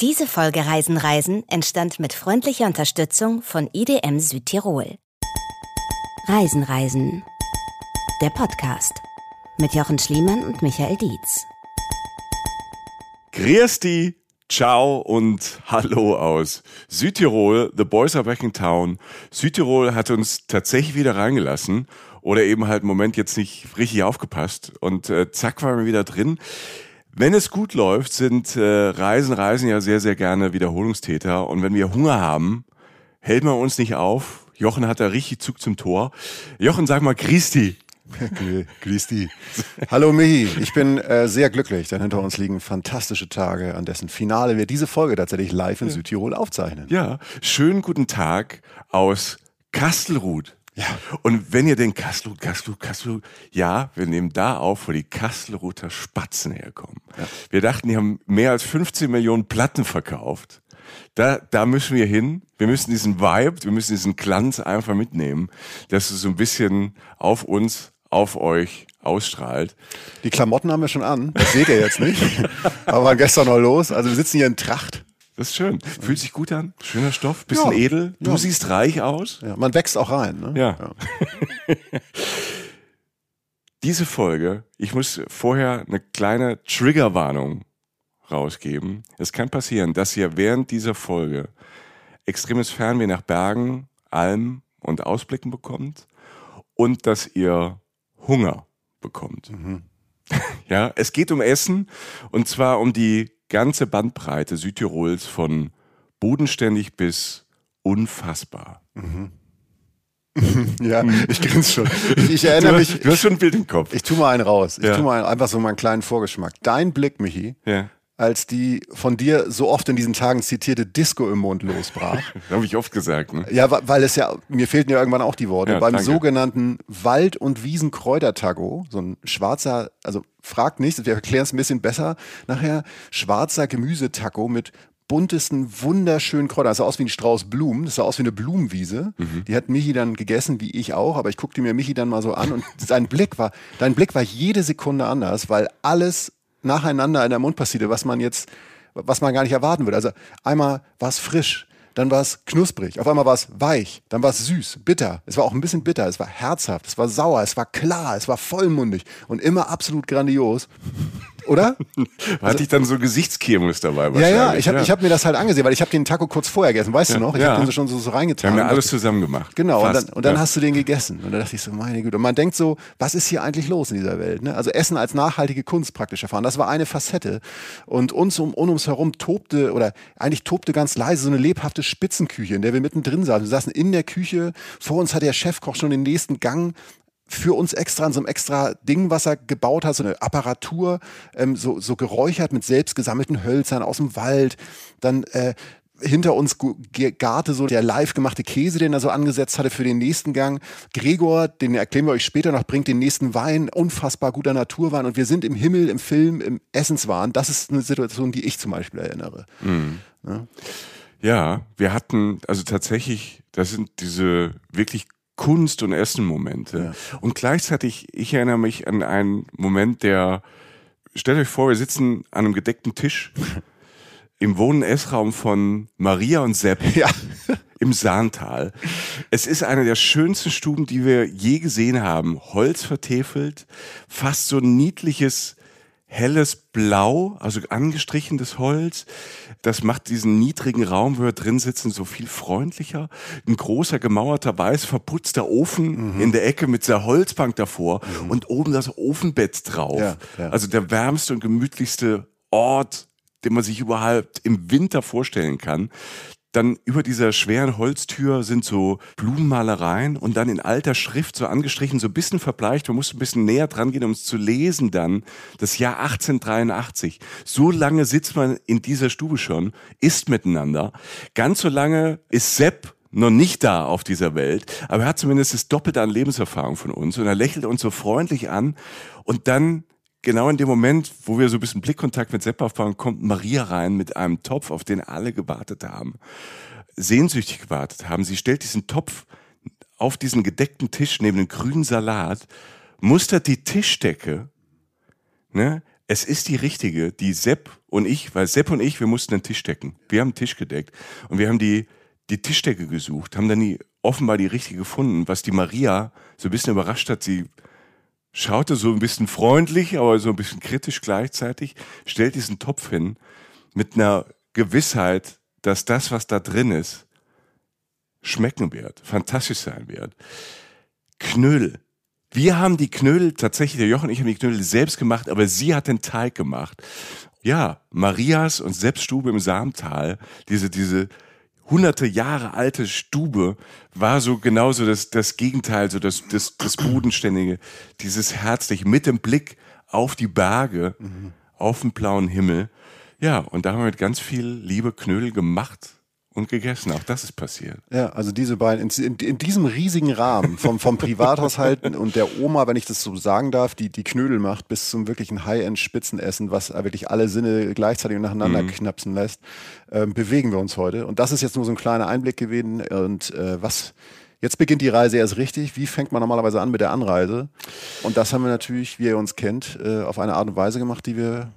Diese Folge Reisen Reisen entstand mit freundlicher Unterstützung von IDM Südtirol. Reisen Reisen. Der Podcast mit Jochen Schliemann und Michael Dietz. Grüß ciao und hallo aus Südtirol. The Boys are back in town. Südtirol hat uns tatsächlich wieder reingelassen oder eben halt im Moment jetzt nicht richtig aufgepasst und äh, zack waren wir wieder drin. Wenn es gut läuft, sind äh, Reisen, Reisen ja sehr, sehr gerne Wiederholungstäter. Und wenn wir Hunger haben, hält man uns nicht auf. Jochen hat da richtig Zug zum Tor. Jochen, sag mal Christi. Christi. Hallo Michi, ich bin äh, sehr glücklich, denn hinter uns liegen fantastische Tage, an dessen Finale wir diese Folge tatsächlich live in ja. Südtirol aufzeichnen. Ja, schönen guten Tag aus Kastelruth. Ja. Und wenn ihr denkt, Kastelruth, Kastelruth, Kastelruth, ja, wir nehmen da auf, wo die Kastelruther Spatzen herkommen. Ja. Wir dachten, die haben mehr als 15 Millionen Platten verkauft. Da, da müssen wir hin. Wir müssen diesen Vibe, wir müssen diesen Glanz einfach mitnehmen, dass es so ein bisschen auf uns, auf euch ausstrahlt. Die Klamotten haben wir schon an. Das seht ihr jetzt nicht. Aber waren gestern noch los. Also wir sitzen hier in Tracht. Das ist schön. Fühlt sich gut an. Schöner Stoff. Bisschen ja. edel. Du ja. siehst reich aus. Ja, man wächst auch rein. Ne? Ja. Diese Folge, ich muss vorher eine kleine Triggerwarnung rausgeben. Es kann passieren, dass ihr während dieser Folge extremes Fernweh nach Bergen, Almen und Ausblicken bekommt und dass ihr Hunger bekommt. Mhm. Ja, es geht um Essen und zwar um die ganze Bandbreite Südtirols von bodenständig bis unfassbar. Mhm. ja, ich grinse schon. Ich, ich erinnere du, mich. Du hast schon ein Bild im Kopf. Ich tue mal einen raus. Ich ja. tue mal einen, einfach so mal einen kleinen Vorgeschmack. Dein Blick, Michi, ja. Als die von dir so oft in diesen Tagen zitierte Disco im Mond losbrach. Habe ich oft gesagt. Ne? Ja, weil es ja, mir fehlten ja irgendwann auch die Worte. Ja, Beim danke. sogenannten Wald- und Wiesenkräutertago, so ein schwarzer, also fragt nicht, wir erklären es ein bisschen besser nachher, schwarzer Gemüsetaco mit buntesten, wunderschönen Kräutern. Das sah aus wie ein Strauß Blumen, das sah aus wie eine Blumenwiese. Mhm. Die hat Michi dann gegessen, wie ich auch, aber ich guckte mir Michi dann mal so an und sein Blick war, dein Blick war jede Sekunde anders, weil alles nacheinander in der Mund passierte, was man jetzt, was man gar nicht erwarten würde. Also einmal war es frisch, dann war es knusprig, auf einmal war es weich, dann war es süß, bitter. Es war auch ein bisschen bitter, es war herzhaft, es war sauer, es war klar, es war vollmundig und immer absolut grandios oder? Hatte also, ich dann so Gesichtskirmes dabei Ja, ja, ich habe ja. hab mir das halt angesehen, weil ich habe den Taco kurz vorher gegessen, weißt ja, du noch? Ich ja. habe den so schon so, so reingetan. Wir haben ja alles zusammen gemacht. Genau, Fast. und dann, und dann hast du den gegessen. Und dann dachte ich so, meine Güte. Und man denkt so, was ist hier eigentlich los in dieser Welt? Ne? Also Essen als nachhaltige Kunst praktisch erfahren. Das war eine Facette. Und uns um, um uns herum tobte, oder eigentlich tobte ganz leise so eine lebhafte Spitzenküche, in der wir mittendrin saßen. Wir saßen in der Küche, vor uns hat der Chefkoch schon den nächsten Gang für uns extra in so einem extra Ding, was er gebaut hat, so eine Apparatur, ähm, so, so geräuchert mit selbst gesammelten Hölzern aus dem Wald. Dann äh, hinter uns garte so der live gemachte Käse, den er so angesetzt hatte für den nächsten Gang. Gregor, den erklären wir euch später noch, bringt den nächsten Wein, unfassbar guter Naturwein. Und wir sind im Himmel, im Film, im Essenswahn. Das ist eine Situation, die ich zum Beispiel erinnere. Mhm. Ja? ja, wir hatten, also tatsächlich, das sind diese wirklich Kunst- und Essen-Momente. Ja. Und gleichzeitig, ich erinnere mich an einen Moment, der, stellt euch vor, wir sitzen an einem gedeckten Tisch im Wohn- und Essraum von Maria und Sepp. Ja. Im Sahntal. Es ist eine der schönsten Stuben, die wir je gesehen haben. Holz vertefelt, fast so ein niedliches helles Blau, also angestrichenes Holz. Das macht diesen niedrigen Raum, wo wir drin sitzen, so viel freundlicher. Ein großer gemauerter, weiß verputzter Ofen mhm. in der Ecke mit der Holzbank davor mhm. und oben das Ofenbett drauf. Ja, ja. Also der wärmste und gemütlichste Ort, den man sich überhaupt im Winter vorstellen kann. Dann über dieser schweren Holztür sind so Blumenmalereien und dann in alter Schrift so angestrichen, so ein bisschen verbleicht. Man muss ein bisschen näher dran gehen, um es zu lesen dann. Das Jahr 1883. So lange sitzt man in dieser Stube schon, isst miteinander. Ganz so lange ist Sepp noch nicht da auf dieser Welt, aber er hat zumindest das Doppelte an Lebenserfahrung von uns und er lächelt uns so freundlich an und dann genau in dem Moment, wo wir so ein bisschen Blickkontakt mit Sepp aufbauen, kommt Maria rein mit einem Topf, auf den alle gewartet haben, sehnsüchtig gewartet haben. Sie stellt diesen Topf auf diesen gedeckten Tisch neben den grünen Salat, mustert die Tischdecke. Ne? Es ist die richtige, die Sepp und ich, weil Sepp und ich, wir mussten den Tisch decken. Wir haben einen Tisch gedeckt und wir haben die, die Tischdecke gesucht, haben dann die, offenbar die richtige gefunden, was die Maria so ein bisschen überrascht hat. Sie schaute so ein bisschen freundlich, aber so ein bisschen kritisch gleichzeitig, stellt diesen Topf hin mit einer Gewissheit, dass das, was da drin ist, schmecken wird, fantastisch sein wird. Knödel. Wir haben die Knödel, tatsächlich, der Jochen und ich haben die Knödel selbst gemacht, aber sie hat den Teig gemacht. Ja, Marias und Selbststube im Samtal, diese, diese hunderte Jahre alte Stube war so genauso das, das Gegenteil, so das, das, das Bodenständige, dieses herzlich mit dem Blick auf die Berge, mhm. auf den blauen Himmel. Ja, und da haben wir mit ganz viel Liebe Knödel gemacht und gegessen. Auch das ist passiert. Ja, also diese beiden, in, in diesem riesigen Rahmen vom, vom Privathaushalt und der Oma, wenn ich das so sagen darf, die die Knödel macht, bis zum wirklichen High-End-Spitzenessen, was wirklich alle Sinne gleichzeitig nacheinander mhm. knapsen lässt, äh, bewegen wir uns heute. Und das ist jetzt nur so ein kleiner Einblick gewesen. Und äh, was Jetzt beginnt die Reise erst richtig. Wie fängt man normalerweise an mit der Anreise? Und das haben wir natürlich, wie ihr uns kennt, äh, auf eine Art und Weise gemacht, die wir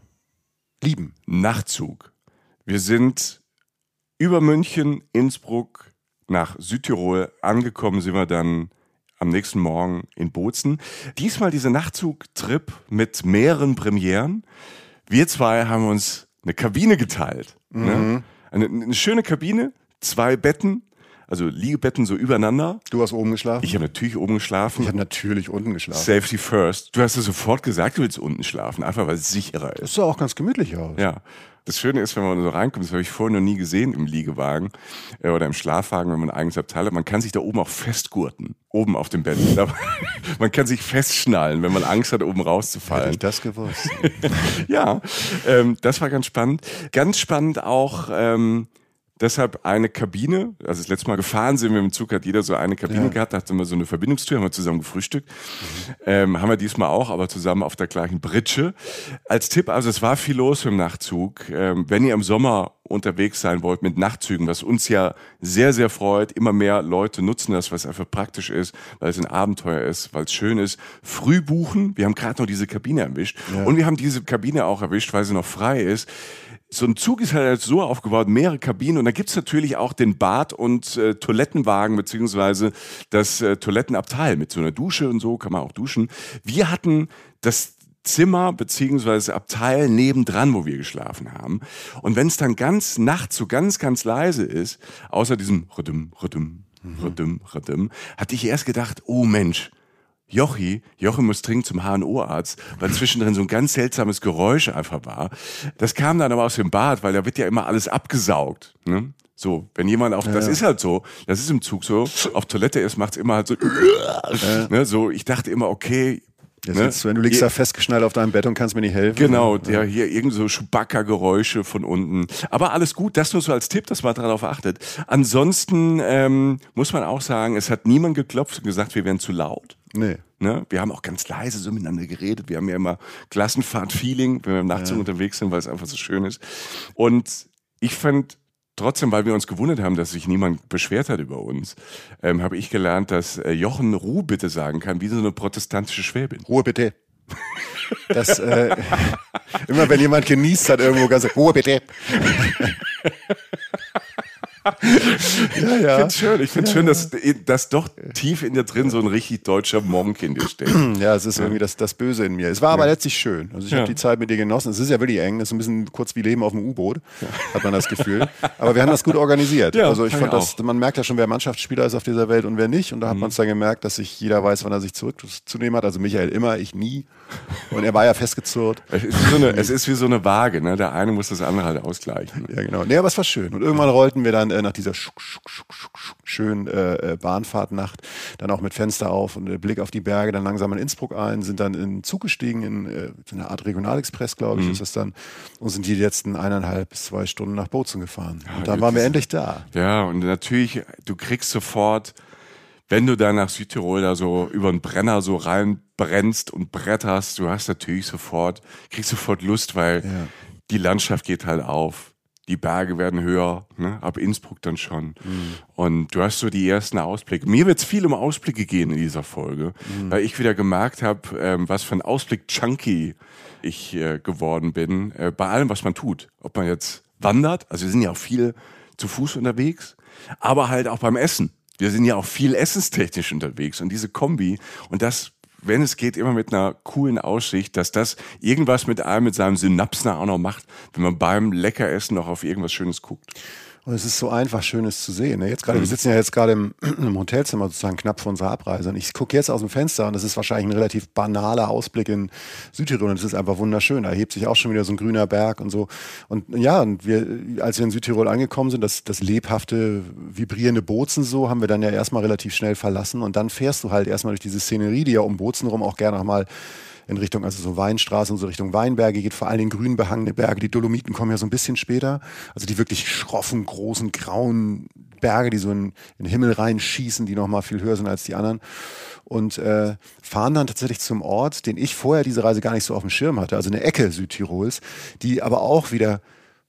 lieben. Nachtzug. Wir sind über München, Innsbruck nach Südtirol angekommen sind wir dann am nächsten Morgen in Bozen. Diesmal dieser Nachtzugtrip mit mehreren Premieren. Wir zwei haben uns eine Kabine geteilt. Ne? Mhm. Ne? Eine, eine schöne Kabine, zwei Betten, also Liegebetten so übereinander. Du hast oben geschlafen? Ich habe natürlich oben geschlafen. Ich habe natürlich unten geschlafen. Safety first. Du hast ja sofort gesagt, du willst unten schlafen, einfach weil es sicherer ist. Das sah auch ganz gemütlich aus. Ja. Das Schöne ist, wenn man so reinkommt, das habe ich vorher noch nie gesehen im Liegewagen äh, oder im Schlafwagen, wenn man ein eigenes Abteil hat, man kann sich da oben auch festgurten, oben auf dem Bett. man kann sich festschnallen, wenn man Angst hat, oben rauszufallen. Hätte ich das gewusst. ja, ähm, das war ganz spannend. Ganz spannend auch... Ähm, deshalb eine Kabine. Also das letzte Mal gefahren sind wir im Zug, hat jeder so eine Kabine ja. gehabt, da hatten wir so eine Verbindungstür, haben wir zusammen gefrühstückt. Mhm. Ähm, haben wir diesmal auch, aber zusammen auf der gleichen Britsche. Als Tipp, also es war viel los im Nachtzug. Ähm, wenn ihr im Sommer unterwegs sein wollt mit Nachtzügen, was uns ja sehr, sehr freut, immer mehr Leute nutzen das, was einfach praktisch ist, weil es ein Abenteuer ist, weil es schön ist. Früh buchen, wir haben gerade noch diese Kabine erwischt ja. und wir haben diese Kabine auch erwischt, weil sie noch frei ist so ein Zug ist halt so aufgebaut, mehrere Kabinen und da gibt's natürlich auch den Bad- und äh, Toilettenwagen beziehungsweise das äh, Toilettenabteil mit so einer Dusche und so kann man auch duschen. Wir hatten das Zimmer beziehungsweise Abteil nebendran, wo wir geschlafen haben. Und wenn es dann ganz nachts so ganz, ganz leise ist, außer diesem Rhythm, Rhythm, Rhythm, Rhythm, hatte ich erst gedacht, oh Mensch, Jochi, Jochen muss dringend zum HNO-Arzt, weil zwischendrin so ein ganz seltsames Geräusch einfach war. Das kam dann aber aus dem Bad, weil da wird ja immer alles abgesaugt. Ne? So, wenn jemand auf, ja, das ist halt so, das ist im Zug so, auf Toilette ist, macht's immer halt so, ja. ne, so, ich dachte immer, okay, Jetzt ne? du, wenn du liegst da festgeschnallt auf deinem Bett und kannst mir nicht helfen. Genau, der hier irgend so Chewbacca-Geräusche von unten. Aber alles gut, das nur so als Tipp, dass man darauf achtet. Ansonsten ähm, muss man auch sagen, es hat niemand geklopft und gesagt, wir wären zu laut. Nee. Ne? Wir haben auch ganz leise so miteinander geredet. Wir haben ja immer Klassenfahrt-Feeling, wenn wir im Nachtzug ja. unterwegs sind, weil es einfach so schön ist. Und ich fand trotzdem, weil wir uns gewundert haben, dass sich niemand beschwert hat über uns, ähm, habe ich gelernt, dass äh, Jochen Ruhe bitte sagen kann, wie so eine protestantische Schwäbin. Ruhe bitte. Das, äh, immer wenn jemand genießt hat irgendwo ganz Ruhe bitte. ja, ja. Ich finde schön, ich finde ja, schön, dass, dass doch tief in dir drin so ein richtig deutscher Monk in dir steht. Ja, es ist irgendwie das, das Böse in mir. Es war aber letztlich schön. Also ich habe die Zeit mit dir genossen. Es ist ja wirklich eng. Es ist ein bisschen kurz wie Leben auf dem U-Boot, hat man das Gefühl. Aber wir haben das gut organisiert. Ja, also ich fand das, man merkt ja schon, wer Mannschaftsspieler ist auf dieser Welt und wer nicht. Und da hat mhm. man es dann gemerkt, dass sich jeder weiß, wann er sich zurückzunehmen hat. Also Michael immer, ich nie. Und er war ja festgezurrt. Es ist, so eine, es ist wie so eine Waage. Ne? Der eine muss das andere halt ausgleichen. Ja, genau. Nee, aber es war schön. Und irgendwann rollten wir dann äh, nach dieser schönen äh, äh, Bahnfahrtnacht dann auch mit Fenster auf und äh, Blick auf die Berge dann langsam in Innsbruck ein, sind dann in Zug gestiegen, in, äh, in eine Art Regionalexpress, glaube ich, mhm. ist das dann, und sind die letzten eineinhalb bis zwei Stunden nach Bozen gefahren. Ja, und dann waren wir endlich da. Ja, und natürlich, du kriegst sofort wenn du da nach Südtirol da so über den Brenner so reinbrennst und bretterst, du hast natürlich sofort, kriegst sofort Lust, weil ja. die Landschaft geht halt auf. die Berge werden höher, ne? ab Innsbruck dann schon. Mhm. Und du hast so die ersten Ausblicke. Mir wird es viel um Ausblicke gehen in dieser Folge, Mhm. weil ich wieder gemerkt habe, ähm, was für ein Ausblick-Junkie ich äh, geworden bin, äh, bei allem, was man tut. Ob man jetzt wandert, also wir sind ja auch viel zu Fuß unterwegs, aber halt auch beim Essen. Wir sind ja auch viel essenstechnisch unterwegs und diese Kombi und das wenn es geht, immer mit einer coolen Aussicht, dass das irgendwas mit einem, mit seinem Synapsen auch noch macht, wenn man beim Leckeressen noch auf irgendwas Schönes guckt. Und es ist so einfach, Schönes zu sehen. ne? Jetzt gerade, Mhm. wir sitzen ja jetzt gerade im, im Hotelzimmer sozusagen knapp vor unserer Abreise. Und ich gucke jetzt aus dem Fenster und das ist wahrscheinlich ein relativ banaler Ausblick in Südtirol. Und es ist einfach wunderschön. Da hebt sich auch schon wieder so ein grüner Berg und so. Und ja, und wir, als wir in Südtirol angekommen sind, das, das lebhafte, vibrierende Bozen so, haben wir dann ja erstmal relativ schnell verlassen. Und dann fährst du halt erstmal durch diese Szenerie, die ja um Bozen rum auch gerne nochmal in Richtung, also so Weinstraße und so Richtung Weinberge geht, vor allen Dingen grün behangene Berge. Die Dolomiten kommen ja so ein bisschen später. Also die wirklich schroffen, großen, grauen Berge, die so in, in den Himmel reinschießen, die nochmal viel höher sind als die anderen. Und äh, fahren dann tatsächlich zum Ort, den ich vorher diese Reise gar nicht so auf dem Schirm hatte, also eine Ecke Südtirols, die aber auch wieder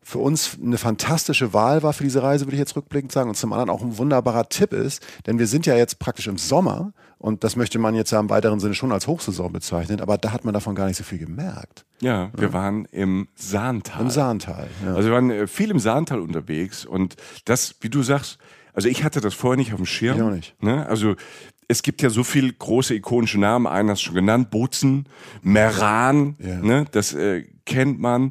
für uns eine fantastische Wahl war für diese Reise, würde ich jetzt rückblickend sagen. Und zum anderen auch ein wunderbarer Tipp ist, denn wir sind ja jetzt praktisch im Sommer und das möchte man jetzt ja im weiteren Sinne schon als Hochsaison bezeichnen, aber da hat man davon gar nicht so viel gemerkt. Ja, wir waren im Sahntal. Im Sahntal. Ja. Also wir waren äh, viel im Sahntal unterwegs und das, wie du sagst, also ich hatte das vorher nicht auf dem Schirm. Ich auch nicht. Ne? Also es gibt ja so viele große ikonische Namen, einer hast du schon genannt, Bozen, Meran, Ja. ne? das äh, kennt man.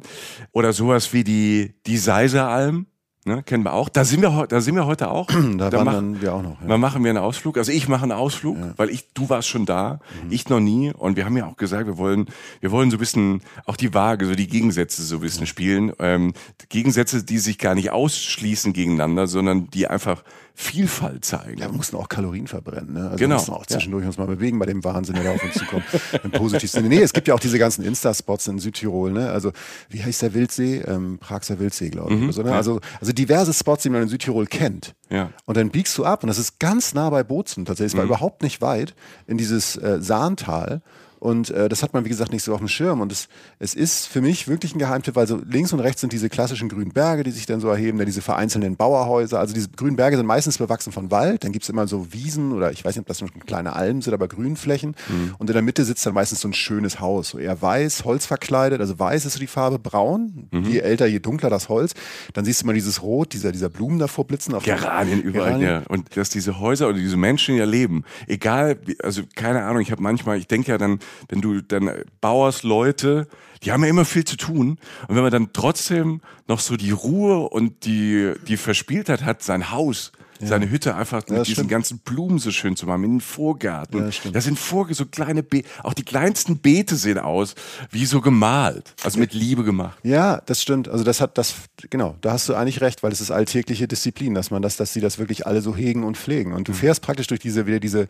Oder sowas wie die, die Seiseralm, ne? kennen wir auch. Da sind wir, da sind wir heute auch. da mach- wandern wir auch noch. Ja. Dann machen wir einen Ausflug. Also ich mache einen Ausflug, weil ich, du warst schon da, Mhm. ich noch nie. Und wir haben ja auch gesagt, wir wollen, wir wollen so ein bisschen auch die Waage, so die Gegensätze so ein bisschen spielen. Ähm, Gegensätze, die sich gar nicht ausschließen gegeneinander, sondern die einfach Vielfalt zeigen. Ja, wir mussten auch Kalorien verbrennen. Ne? Also Genau, wir mussten auch zwischendurch uns mal bewegen bei dem Wahnsinn, der da auf uns zukommt. Im positivsten Sinne. Nee, es gibt ja auch diese ganzen Insta-Spots in Südtirol. Ne? Also wie heißt der Wildsee? Ähm, Praxer Wildsee, glaube ich. oder so, ne? also, also diverse Spots, die man in Südtirol kennt. Ja. Und dann biegst du ab und das ist ganz nah bei Bozen tatsächlich. Es war überhaupt nicht weit in dieses äh, Sahntal. Und äh, das hat man, wie gesagt, nicht so auf dem Schirm. Und es, es ist für mich wirklich ein Geheimtipp, weil so links und rechts sind diese klassischen grünen Berge, die sich dann so erheben, dann diese vereinzelten Bauerhäuser. Also diese grünen Berge sind meistens bewachsen von Wald. Dann gibt's immer so Wiesen oder ich weiß nicht, ob das schon kleine Almen sind, aber Grünflächen. Und in der Mitte sitzt dann meistens so ein schönes Haus. So eher weiß, Holz verkleidet. Also weiß ist so die Farbe, braun. Je älter, je dunkler das Holz. Dann siehst du mal dieses Rot, dieser, dieser Blumen davor blitzen. Auf Geranien überall, Geranien. ja. Und dass diese Häuser oder diese Menschen ja leben. Egal, also keine Ahnung, ich habe manchmal, ich denke ja dann, wenn du dann Bauersleute, die haben ja immer viel zu tun. Und wenn man dann trotzdem noch so die Ruhe und die, die Verspieltheit hat, sein Haus, seine Hütte einfach mit das diesen stimmt. ganzen Blumen so schön zu machen, mit den Vorgärten. Ja, das stimmt. da sind Vorge so kleine Beete, auch die kleinsten Beete sehen aus, wie so gemalt. Also mit Liebe gemacht. Ja, das stimmt. Also das hat das, genau, da hast du eigentlich recht, weil es ist alltägliche Disziplin, dass man das, dass sie das wirklich alle so hegen und pflegen. Und du Mhm. fährst praktisch durch diese, wieder diese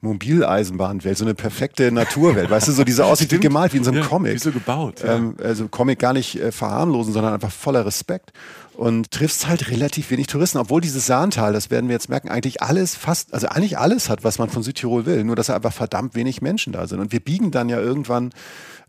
Mobileisenbahnwelt, so eine perfekte Naturwelt, weißt du, so diese aussieht wie gemalt, wie in so einem Ja, Comic. wie so gebaut, ja. Ähm, also Comic gar nicht äh, verharmlosen, sondern einfach voller Respekt. Und triffst halt relativ wenig Touristen, obwohl dieses Sahntal, das werden wir jetzt merken, eigentlich alles fast, also eigentlich alles hat, was man von Südtirol will, nur dass da einfach verdammt wenig Menschen da sind. Und wir biegen dann ja irgendwann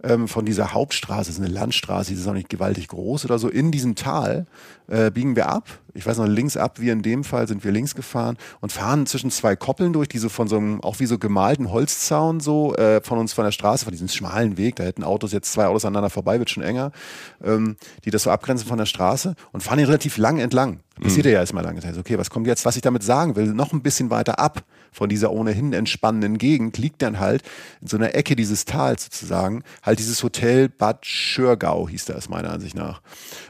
ähm, von dieser Hauptstraße, das ist eine Landstraße, die ist auch nicht gewaltig groß oder so, in diesem Tal äh, biegen wir ab. Ich weiß noch, links ab, wie in dem Fall, sind wir links gefahren und fahren zwischen zwei Koppeln durch, die so von so einem, auch wie so gemalten Holzzaun so, äh, von uns von der Straße, von diesem schmalen Weg, da hätten Autos jetzt zwei Autos aneinander vorbei, wird schon enger, ähm, die das so abgrenzen von der Straße und fahren hier relativ lang entlang. Passiert ja erstmal lang. Okay, was kommt jetzt? Was ich damit sagen will, noch ein bisschen weiter ab von dieser ohnehin entspannenden Gegend liegt dann halt in so einer Ecke dieses Tals sozusagen halt dieses Hotel Bad Schörgau hieß das meiner Ansicht nach.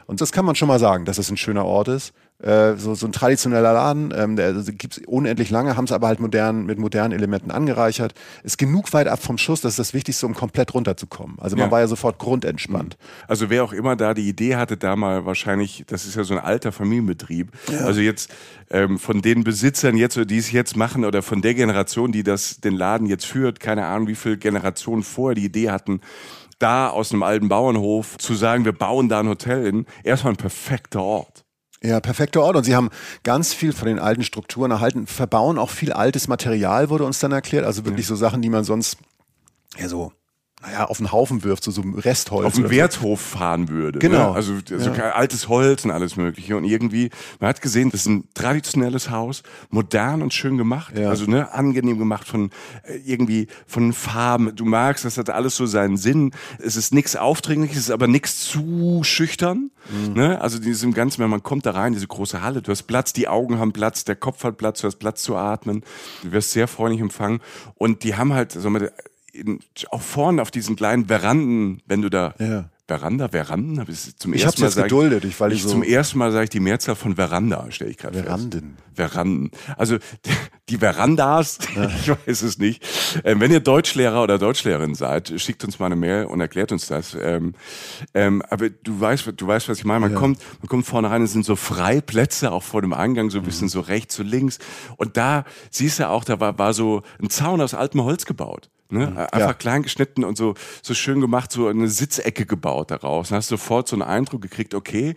Und das kann man schon mal sagen, dass das ein schöner Ort ist. Äh, so, so ein traditioneller Laden, ähm, der also, gibt's unendlich lange, haben es aber halt modern, mit modernen Elementen angereichert. Ist genug weit ab vom Schuss, das ist das Wichtigste, um komplett runterzukommen. Also man Ja. war ja sofort grundentspannt. Also wer auch immer da die Idee hatte, da mal wahrscheinlich, das ist ja so ein alter Familienbetrieb. Also jetzt ähm, von den Besitzern jetzt, die es jetzt machen, oder von der Generation, die das den Laden jetzt führt, keine Ahnung, wie viele Generationen vorher die Idee hatten, da aus einem alten Bauernhof zu sagen, wir bauen da ein Hotel hin, erstmal ein perfekter Ort. Ja, perfekter Ort. Und sie haben ganz viel von den alten Strukturen erhalten, verbauen auch viel altes Material, wurde uns dann erklärt. Also wirklich so Sachen, die man sonst ja so naja, auf den Haufen wirft, so, so Restholz. auf den oder so. Werthof fahren würde. Genau. Ne? Also so Ja. altes Holz und alles Mögliche. Und irgendwie, man hat gesehen, das ist ein traditionelles Haus, modern und schön gemacht. Ja. Also ne, angenehm gemacht von äh, irgendwie von Farben. Du magst, das hat alles so seinen Sinn. Es ist nichts Aufdringliches, es ist aber nichts zu schüchtern. Mhm. Ne? Also diesem Ganzen, wenn man kommt da rein, diese große Halle, du hast Platz, die Augen haben Platz, der Kopf hat Platz, du hast Platz zu atmen. Du wirst sehr freundlich empfangen. Und die haben halt so mit, in, auch vorne auf diesen kleinen Veranden, wenn du da Ja. Veranda, Veranden, habe ich zum Ich ersten Mal jetzt sag geduldet, ich- weil ich so- zum ersten Mal sage ich die Mehrzahl von Veranda, stelle ich gerade fest. Veranden. Veranden. Also die Verandas, ich weiß es nicht. Ähm, wenn ihr Deutschlehrer oder Deutschlehrerin seid, schickt uns mal eine Mail und erklärt uns das. Ähm, ähm, aber du weißt, du weißt, was ich meine. Man kommt, man kommt vorne rein, es sind so Freiplätze auch vor dem Eingang, so ein Mhm. bisschen so rechts, so links. Und da siehst du auch, da war, war so ein Zaun aus altem Holz gebaut. Ne? Einfach Ja. klein geschnitten und so, so schön gemacht, so eine Sitzecke gebaut daraus. Dann hast du sofort so einen Eindruck gekriegt, okay,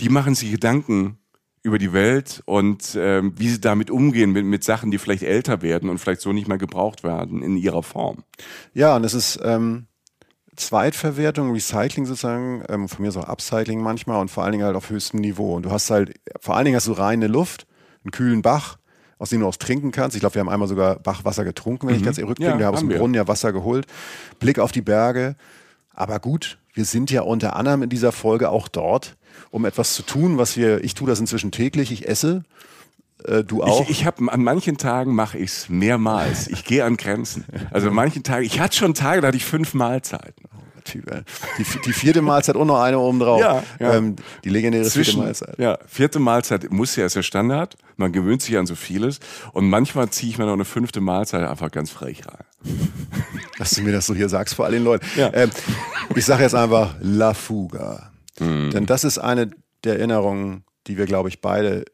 die machen sich Gedanken über die Welt und ähm, wie sie damit umgehen mit, mit Sachen, die vielleicht älter werden und vielleicht so nicht mehr gebraucht werden in ihrer Form. Ja, und es ist ähm, Zweitverwertung, Recycling sozusagen, ähm, von mir auch Upcycling manchmal und vor allen Dingen halt auf höchstem Niveau. Und du hast halt, vor allen Dingen hast du reine Luft, einen kühlen Bach, aus dem du auch trinken kannst. Ich glaube, wir haben einmal sogar Bachwasser getrunken, wenn ich ganz rückblicke. Ja, wir haben aus dem wir. Brunnen ja Wasser geholt. Blick auf die Berge. Aber gut, wir sind ja unter anderem in dieser Folge auch dort, um etwas zu tun, was wir, ich tue das inzwischen täglich, ich esse. Äh, du auch. Ich, ich habe an manchen Tagen mache ich es mehrmals. Ich gehe an Grenzen. Also an manchen Tagen, ich hatte schon Tage, da hatte ich fünf Mahlzeiten. Typ, ey. die, die vierte Mahlzeit und noch eine oben drauf. Ja, ja. Ähm, die legendäre vierte Zwischen, Mahlzeit. ja, vierte Mahlzeit muss ja, ist ja Standard. Man gewöhnt sich an so vieles. Und manchmal ziehe ich mir noch eine fünfte Mahlzeit einfach ganz frech rein. Dass du mir das so hier sagst vor all den Leuten. Ja. Ähm, ich sage jetzt einfach La Fuga. Mhm. Denn das ist eine der Erinnerungen, die wir, glaube ich, beide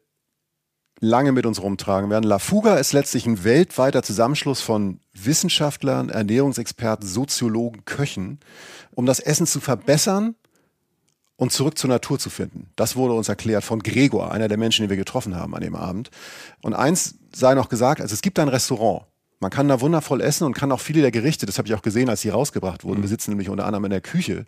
lange mit uns rumtragen werden. La Fuga ist letztlich ein weltweiter Zusammenschluss von Wissenschaftlern, Ernährungsexperten, Soziologen, Köchen, um das Essen zu verbessern und zurück zur Natur zu finden. Das wurde uns erklärt von Gregor, einer der Menschen, die wir getroffen haben an dem Abend. Und eins sei noch gesagt, also es gibt ein Restaurant. Man kann da wundervoll essen und kann auch viele der Gerichte, das habe ich auch gesehen, als sie rausgebracht wurden. Wir sitzen nämlich unter anderem in der Küche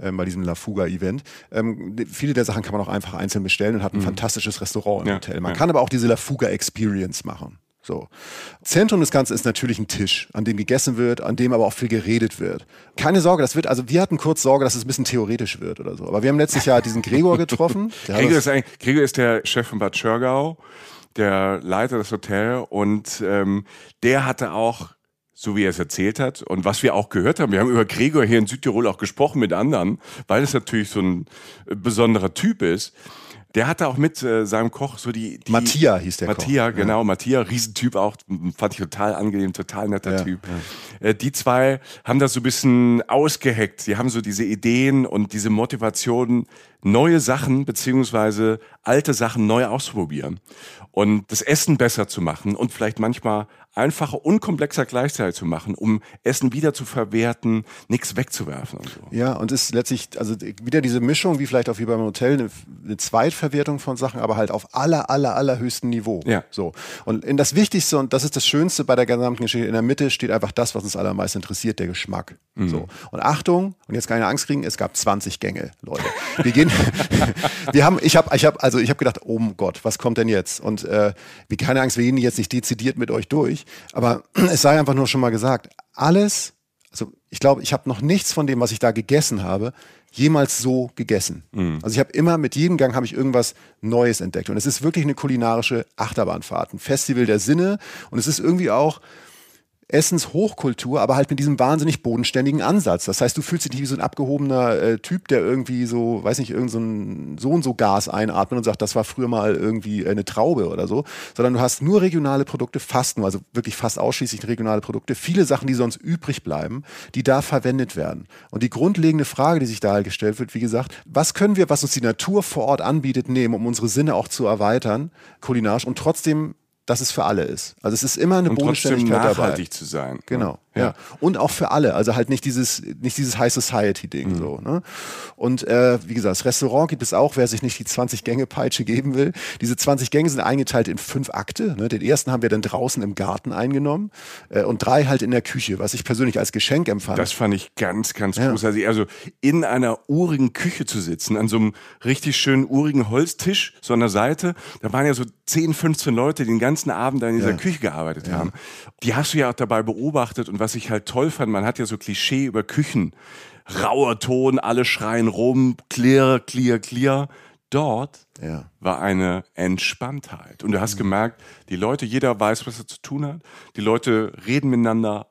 ähm, bei diesem La Fuga-Event. Ähm, viele der Sachen kann man auch einfach einzeln bestellen und hat ein fantastisches Restaurant im Ja, Hotel. Man ja. kann aber auch diese La Fuga-Experience machen. So. Zentrum des Ganzen ist natürlich ein Tisch, an dem gegessen wird, an dem aber auch viel geredet wird. Keine Sorge, das wird, also wir hatten kurz Sorge, dass es ein bisschen theoretisch wird oder so. Aber wir haben letztes Jahr diesen Gregor getroffen. Gregor ist, Gregor ist der Chef von Bad Schörgau, der Leiter des Hotels und ähm, der hatte auch, so wie er es erzählt hat und was wir auch gehört haben, wir haben über Gregor hier in Südtirol auch gesprochen mit anderen, weil es natürlich so ein äh, besonderer Typ ist. Der hatte auch mit äh, seinem Koch so die, die Mattia hieß der Koch. Mattia, genau, Mattia, Riesentyp auch, fand ich total angenehm, total netter Ja, Typ. Äh, die zwei haben das so ein bisschen ausgeheckt. Die haben so diese Ideen und diese Motivation, neue Sachen beziehungsweise alte Sachen neu auszuprobieren und das Essen besser zu machen und vielleicht manchmal einfacher und komplexer gleichzeitig zu machen, um Essen wieder zu verwerten, nichts wegzuwerfen und so. Ja, und ist letztlich, also wieder diese Mischung, wie vielleicht auch wie beim Hotel, eine, eine Zweitverwertung von Sachen, aber halt auf aller, aller, allerhöchstem Niveau. Ja. So. Und in das Wichtigste, und das ist das Schönste bei der gesamten Geschichte, in der Mitte steht einfach das, was uns alle am meisten interessiert, der Geschmack. So. Und Achtung, und jetzt keine Angst kriegen, es gab 20 Gänge, Leute. Wir gehen, wir haben, ich habe, ich habe, also ich habe gedacht, oh Gott, was kommt denn jetzt? Und äh, wie keine Angst, wir gehen jetzt nicht dezidiert mit euch durch, aber es sei einfach nur schon mal gesagt, alles also ich glaube, ich habe noch nichts von dem, was ich da gegessen habe, jemals so gegessen. Also ich habe immer mit jedem Gang habe ich irgendwas Neues entdeckt. Und es ist wirklich eine kulinarische Achterbahnfahrt, ein Festival der Sinne. Und es ist irgendwie auch Essenshochkultur, aber halt mit diesem wahnsinnig bodenständigen Ansatz. Das heißt, du fühlst dich wie so ein abgehobener äh, Typ, der irgendwie so, weiß nicht, irgend so ein so und so Gas einatmet und sagt, das war früher mal irgendwie eine Traube oder so, sondern du hast nur regionale Produkte, fast nur, also wirklich fast ausschließlich regionale Produkte, viele Sachen, die sonst übrig bleiben, die da verwendet werden. Und die grundlegende Frage, die sich da halt gestellt wird, wie gesagt, was können wir, was uns die Natur vor Ort anbietet, nehmen, um unsere Sinne auch zu erweitern, kulinarisch und trotzdem dass es für alle ist. Also es ist immer eine Und trotzdem Bodenständigkeit dabei. nachhaltig zu sein. Genau. Ja. Und auch für alle. Also halt nicht dieses, nicht dieses High Society-Ding mhm. so. Ne? Und äh, wie gesagt, das Restaurant gibt es auch, wer sich nicht die 20-Gänge-Peitsche geben will. Diese 20 Gänge sind eingeteilt in fünf Akte. Ne? Den ersten haben wir dann draußen im Garten eingenommen äh, und drei halt in der Küche, was ich persönlich als Geschenk empfand. Das fand ich ganz, ganz ja. großartig. Also in einer urigen Küche zu sitzen, an so einem richtig schönen urigen Holztisch, so an der Seite. Da waren ja so 10, 15 Leute, die den ganzen Abend da in dieser ja. Küche gearbeitet ja. haben. Die hast du ja auch dabei beobachtet und was ich halt toll fand, man hat ja so Klischee über Küchen. Rauer Ton, alle schreien rum, clear, clear, clear. Dort ja. war eine Entspanntheit. Und du hast mhm. gemerkt, die Leute, jeder weiß, was er zu tun hat. Die Leute reden miteinander,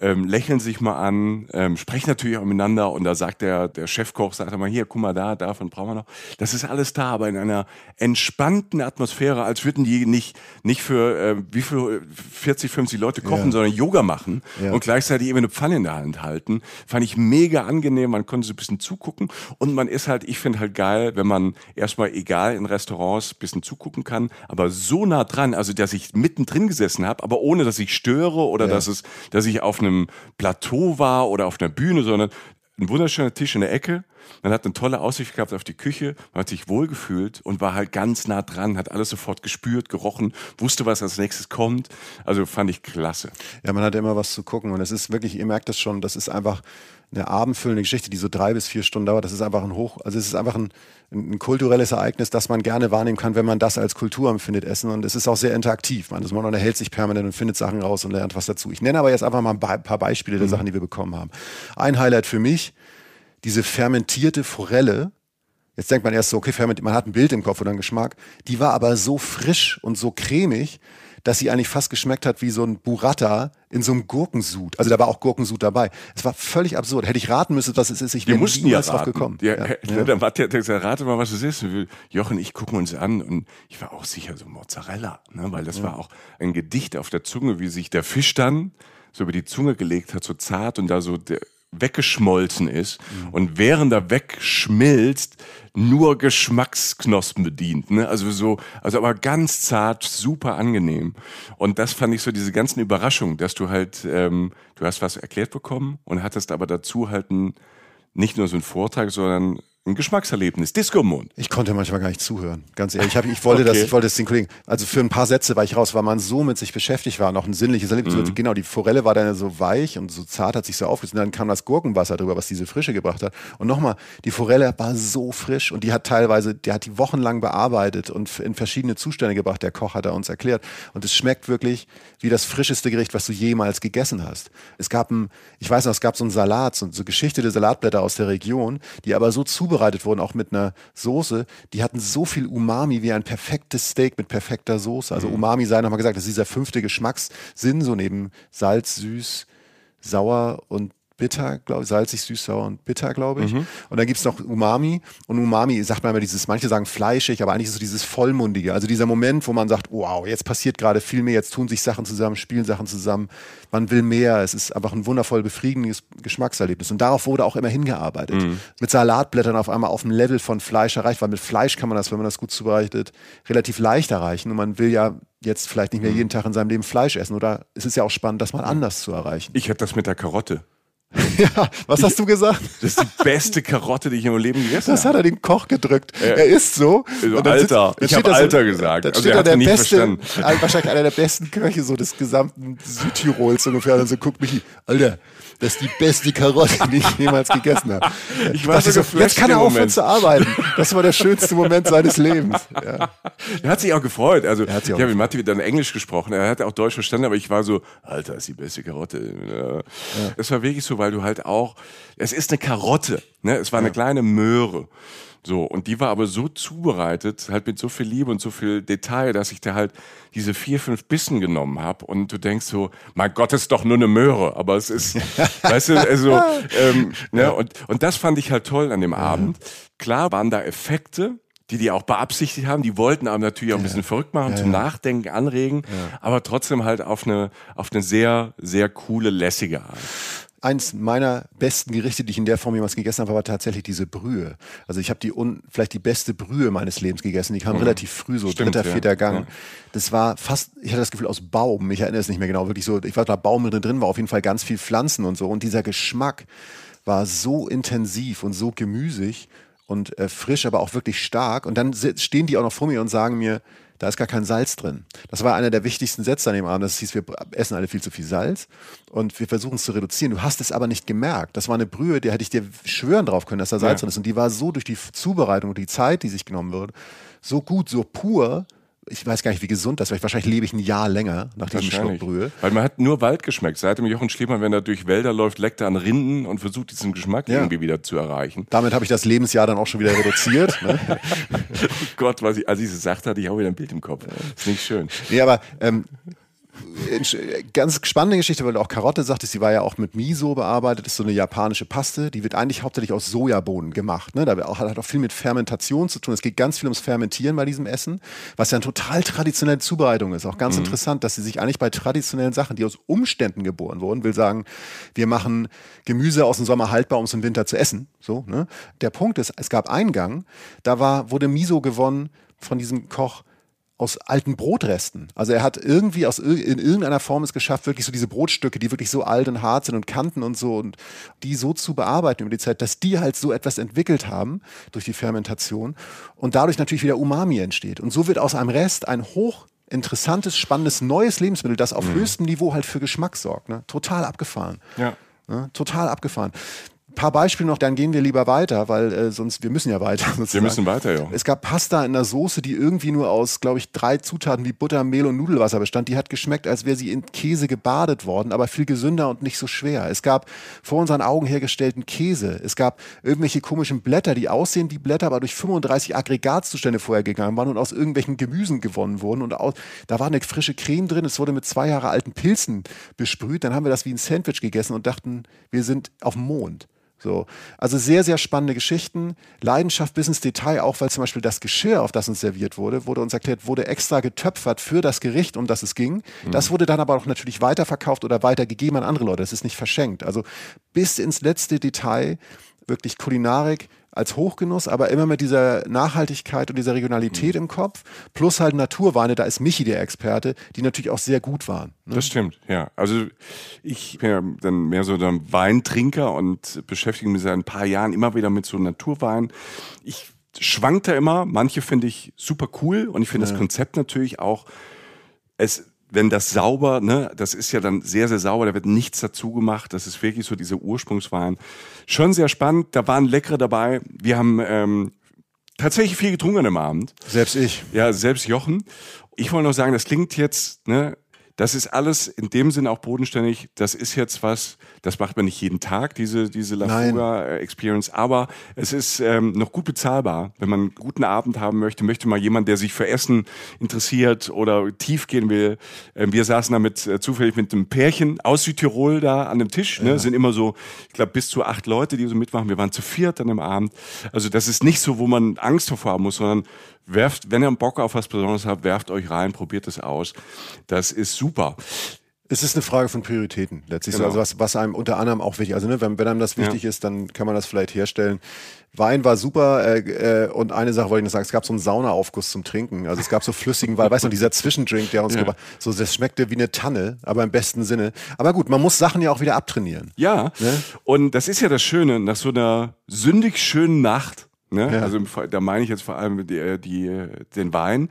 ähm, lächeln sich mal an, ähm, sprechen natürlich auch miteinander und da sagt der, der Chefkoch, sagt mal hier, guck mal da, davon brauchen wir noch. Das ist alles da, aber in einer entspannten Atmosphäre, als würden die nicht, nicht für äh, wie viel 40, 50 Leute kochen, ja. sondern Yoga machen ja. und gleichzeitig eben eine Pfanne in der Hand halten. Fand ich mega angenehm, man konnte so ein bisschen zugucken und man ist halt, ich finde halt geil, wenn man erstmal egal in Restaurants ein bisschen zugucken kann, aber so nah dran, also dass ich mittendrin gesessen habe, aber ohne dass ich störe oder ja. dass es, dass ich auf einem Plateau war oder auf einer Bühne, sondern ein wunderschöner Tisch in der Ecke. Man hat eine tolle Aussicht gehabt auf die Küche, man hat sich wohlgefühlt und war halt ganz nah dran, hat alles sofort gespürt, gerochen, wusste, was als nächstes kommt. Also fand ich klasse. Ja, man hat immer was zu gucken und es ist wirklich, ihr merkt das schon, das ist einfach eine abendfüllende Geschichte, die so drei bis vier Stunden dauert. Das ist einfach ein Hoch, also es ist einfach ein, ein kulturelles Ereignis, das man gerne wahrnehmen kann, wenn man das als Kultur empfindet, Essen. Und es ist auch sehr interaktiv. Man, man unterhält sich permanent und findet Sachen raus und lernt was dazu. Ich nenne aber jetzt einfach mal ein paar Beispiele der mhm. Sachen, die wir bekommen haben. Ein Highlight für mich, diese fermentierte Forelle. Jetzt denkt man erst so, okay, man hat ein Bild im Kopf oder einen Geschmack. Die war aber so frisch und so cremig, dass sie eigentlich fast geschmeckt hat wie so ein Burrata in so einem Gurkensud. Also da war auch Gurkensud dabei. Es war völlig absurd. Hätte ich raten müssen, was es ist, ich wäre niemals ja drauf gekommen. Ja, ja. ja. Dann hat der gesagt, rate mal, was es ist. Jochen, ich gucken uns an und ich war auch sicher so Mozzarella, ne? weil das ja. war auch ein Gedicht auf der Zunge, wie sich der Fisch dann so über die Zunge gelegt hat, so zart und da so der, weggeschmolzen ist mhm. und während er wegschmilzt, nur Geschmacksknospen bedient. Ne? Also so, also aber ganz zart, super angenehm. Und das fand ich so diese ganzen Überraschungen, dass du halt, ähm, du hast was erklärt bekommen und hattest aber dazu halt ein, nicht nur so einen Vortrag, sondern ein Geschmackserlebnis, Disco-Mond. Ich konnte manchmal gar nicht zuhören, ganz ehrlich. Ich, hab, ich wollte okay. das, ich wollte das den Kollegen, also für ein paar Sätze war ich raus, weil man so mit sich beschäftigt war, noch ein sinnliches Erlebnis. Mhm. Genau, die Forelle war dann so weich und so zart, hat sich so aufgesetzt. Und dann kam das Gurkenwasser drüber, was diese Frische gebracht hat. Und nochmal, die Forelle war so frisch und die hat teilweise, die hat die wochenlang bearbeitet und in verschiedene Zustände gebracht. Der Koch hat er uns erklärt. Und es schmeckt wirklich wie das frischeste Gericht, was du jemals gegessen hast. Es gab ein, ich weiß noch, es gab so einen Salat, so, so geschichtete Salatblätter aus der Region, die aber so zubereitet wurden, auch mit einer Soße, die hatten so viel Umami wie ein perfektes Steak mit perfekter Soße. Also mhm. Umami sei nochmal gesagt, das ist dieser fünfte Geschmackssinn, so neben Salz, süß, sauer und bitter, glaube ich, salzig, süß, sauer und bitter, glaube ich. Mhm. Und dann gibt es noch Umami. Und Umami sagt man immer dieses, manche sagen fleischig, aber eigentlich ist es so dieses Vollmundige. Also dieser Moment, wo man sagt, wow, jetzt passiert gerade viel mehr, jetzt tun sich Sachen zusammen, spielen Sachen zusammen. Man will mehr. Es ist einfach ein wundervoll befriedigendes Geschmackserlebnis. Und darauf wurde auch immer hingearbeitet. Mhm. Mit Salatblättern auf einmal auf dem Level von Fleisch erreicht, weil mit Fleisch kann man das, wenn man das gut zubereitet, relativ leicht erreichen. Und man will ja jetzt vielleicht nicht mehr mhm. jeden Tag in seinem Leben Fleisch essen. Oder es ist ja auch spannend, das mal anders zu erreichen. Ich hätte das mit der Karotte. ja, was hast du gesagt? Das ist die beste Karotte, die ich in meinem Leben gegessen habe. Das hat er den Koch gedrückt. Ja. Er ist so. Also Alter, sitzt, ich habe Alter so, gesagt. also er hat der nicht beste. Wahrscheinlich einer der besten Köche so des gesamten Südtirols ungefähr. Und dann so guckt mich, Alter, das ist die beste Karotte, die ich jemals gegessen habe. Ich war so jetzt kann er aufhören zu arbeiten. Das war der schönste Moment seines Lebens. Ja. Er hat sich auch gefreut. Also ich habe mit Matti dann Englisch gesprochen. Er hat auch Deutsch verstanden, aber ich war so, Alter, ist die beste Karotte. Es ja. war wirklich so, weil du halt auch, es ist eine Karotte. Ne? Es war eine kleine Möhre. So, und die war aber so zubereitet, halt mit so viel Liebe und so viel Detail, dass ich da halt diese vier, fünf Bissen genommen habe und du denkst so, mein Gott, ist doch nur eine Möhre, aber es ist, weißt du, also, ähm, ne, und, und das fand ich halt toll an dem Abend. Klar waren da Effekte, die die auch beabsichtigt haben, die wollten aber natürlich auch ein bisschen verrückt machen, ja, zum ja. Nachdenken anregen, aber trotzdem halt auf eine, auf eine sehr, sehr coole, lässige Art. Eins meiner besten Gerichte, die ich in der Form jemals gegessen habe, war tatsächlich diese Brühe. Also ich habe die un, vielleicht die beste Brühe meines Lebens gegessen. Die kam mhm. relativ früh, so Stimmt, dritter, vierter Gang. Ja. Das war fast, ich hatte das Gefühl aus Baum. Ich erinnere es nicht mehr genau. Wirklich so, ich war da Baum drin, war auf jeden Fall ganz viel Pflanzen und so. Und dieser Geschmack war so intensiv und so gemüsig und äh, frisch, aber auch wirklich stark. Und dann stehen die auch noch vor mir und sagen mir, da ist gar kein Salz drin. Das war einer der wichtigsten Sätze an dem Abend. Das hieß, wir essen alle viel zu viel Salz und wir versuchen es zu reduzieren. Du hast es aber nicht gemerkt. Das war eine Brühe, der hätte ich dir schwören drauf können, dass da Salz ja. drin ist. Und die war so durch die Zubereitung und die Zeit, die sich genommen wird, so gut, so pur, ich weiß gar nicht, wie gesund das wäre. Wahrscheinlich lebe ich ein Jahr länger nach diesem Schluck Brühe. Weil man hat nur Wald geschmeckt. Seit dem Jochen Schliemann, wenn er durch Wälder läuft, leckt er an Rinden und versucht diesen Geschmack ja. irgendwie wieder zu erreichen. Damit habe ich das Lebensjahr dann auch schon wieder reduziert. ne? oh Gott, was ich, als ich es gesagt hatte, ich auch wieder ein Bild im Kopf. Das ist nicht schön. Nee, aber ähm, ganz spannende Geschichte, weil du auch Karotte sagtest, sie war ja auch mit Miso bearbeitet, ist so eine japanische Paste, die wird eigentlich hauptsächlich aus Sojabohnen gemacht. Ne? Da hat auch viel mit Fermentation zu tun. Es geht ganz viel ums Fermentieren bei diesem Essen, was ja eine total traditionelle Zubereitung ist. Auch ganz mhm. interessant, dass sie sich eigentlich bei traditionellen Sachen, die aus Umständen geboren wurden, will sagen, wir machen Gemüse aus dem Sommer haltbar, um es im Winter zu essen. So, ne? Der Punkt ist, es gab Eingang, da war, wurde Miso gewonnen von diesem Koch, aus alten Brotresten. Also er hat irgendwie aus in irgendeiner Form es geschafft, wirklich so diese Brotstücke, die wirklich so alt und hart sind und Kanten und so und die so zu bearbeiten über die Zeit, dass die halt so etwas entwickelt haben durch die Fermentation und dadurch natürlich wieder Umami entsteht. Und so wird aus einem Rest ein hoch interessantes, spannendes, neues Lebensmittel, das auf mhm. höchstem Niveau halt für Geschmack sorgt. Ne? Total abgefahren. Ja. Ne? Total abgefahren paar Beispiele noch, dann gehen wir lieber weiter, weil äh, sonst, wir müssen ja weiter. Sozusagen. Wir müssen weiter, ja. Es gab Pasta in der Soße, die irgendwie nur aus, glaube ich, drei Zutaten wie Butter, Mehl und Nudelwasser bestand. Die hat geschmeckt, als wäre sie in Käse gebadet worden, aber viel gesünder und nicht so schwer. Es gab vor unseren Augen hergestellten Käse. Es gab irgendwelche komischen Blätter, die aussehen wie Blätter, aber durch 35 Aggregatzustände vorher gegangen waren und aus irgendwelchen Gemüsen gewonnen wurden. Und aus, da war eine frische Creme drin. Es wurde mit zwei Jahre alten Pilzen besprüht. Dann haben wir das wie ein Sandwich gegessen und dachten, wir sind auf dem Mond. So. Also sehr, sehr spannende Geschichten. Leidenschaft bis ins Detail, auch weil zum Beispiel das Geschirr, auf das uns serviert wurde, wurde uns erklärt, wurde extra getöpfert für das Gericht, um das es ging. Mhm. Das wurde dann aber auch natürlich weiterverkauft oder weitergegeben an andere Leute. Das ist nicht verschenkt. Also bis ins letzte Detail wirklich Kulinarik als Hochgenuss, aber immer mit dieser Nachhaltigkeit und dieser Regionalität mhm. im Kopf. Plus halt Naturweine, da ist Michi der Experte, die natürlich auch sehr gut waren. Ne? Das stimmt, ja. Also ich bin ja dann mehr so ein Weintrinker und beschäftige mich seit ein paar Jahren immer wieder mit so Naturwein. Ich schwank da immer. Manche finde ich super cool und ich finde ja. das Konzept natürlich auch. Es wenn das sauber, ne, das ist ja dann sehr, sehr sauber, da wird nichts dazu gemacht. Das ist wirklich so diese Ursprungswein. Schon sehr spannend, da waren leckere dabei. Wir haben ähm, tatsächlich viel getrunken am Abend. Selbst ich. Ja, selbst Jochen. Ich wollte noch sagen, das klingt jetzt, ne, das ist alles in dem Sinne auch bodenständig. Das ist jetzt was, das macht man nicht jeden Tag, diese, diese La Fuga äh, Experience. Aber es ist ähm, noch gut bezahlbar. Wenn man einen guten Abend haben möchte, möchte mal jemand, der sich für Essen interessiert oder tief gehen will. Ähm, wir saßen da mit, äh, zufällig mit einem Pärchen aus Südtirol da an dem Tisch. Ne? Ja. Sind immer so, ich glaube, bis zu acht Leute, die so mitmachen. Wir waren zu viert an dem Abend. Also das ist nicht so, wo man Angst davor haben muss, sondern werft, wenn ihr Bock auf was Besonderes habt, werft euch rein, probiert es aus. Das ist super. Es ist eine Frage von Prioritäten letztlich. Genau. Also was, was einem unter anderem auch wichtig, also ne, wenn, wenn einem das wichtig ja. ist, dann kann man das vielleicht herstellen. Wein war super äh, äh, und eine Sache wollte ich noch sagen, es gab so einen Saunaaufguss zum Trinken. Also es gab so flüssigen Wein, weißt du, dieser Zwischendrink, der uns ja. gebracht so das schmeckte wie eine Tanne, aber im besten Sinne. Aber gut, man muss Sachen ja auch wieder abtrainieren. Ja, ne? und das ist ja das Schöne, nach so einer sündig schönen Nacht Ne? Ja. Also da meine ich jetzt vor allem die, die, den Wein,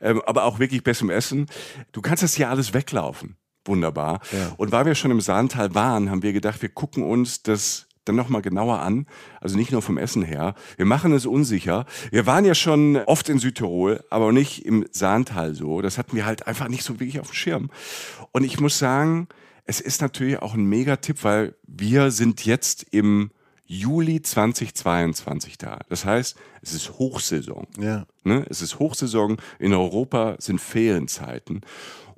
ähm, aber auch wirklich besserem Essen. Du kannst das hier alles weglaufen. Wunderbar. Ja. Und weil wir schon im Sahntal waren, haben wir gedacht, wir gucken uns das dann nochmal genauer an. Also nicht nur vom Essen her. Wir machen es unsicher. Wir waren ja schon oft in Südtirol, aber nicht im Sahntal so. Das hatten wir halt einfach nicht so wirklich auf dem Schirm. Und ich muss sagen, es ist natürlich auch ein Megatipp, weil wir sind jetzt im Juli 2022 da. Das heißt, es ist Hochsaison. Ja. Ne? Es ist Hochsaison, in Europa sind Ferienzeiten.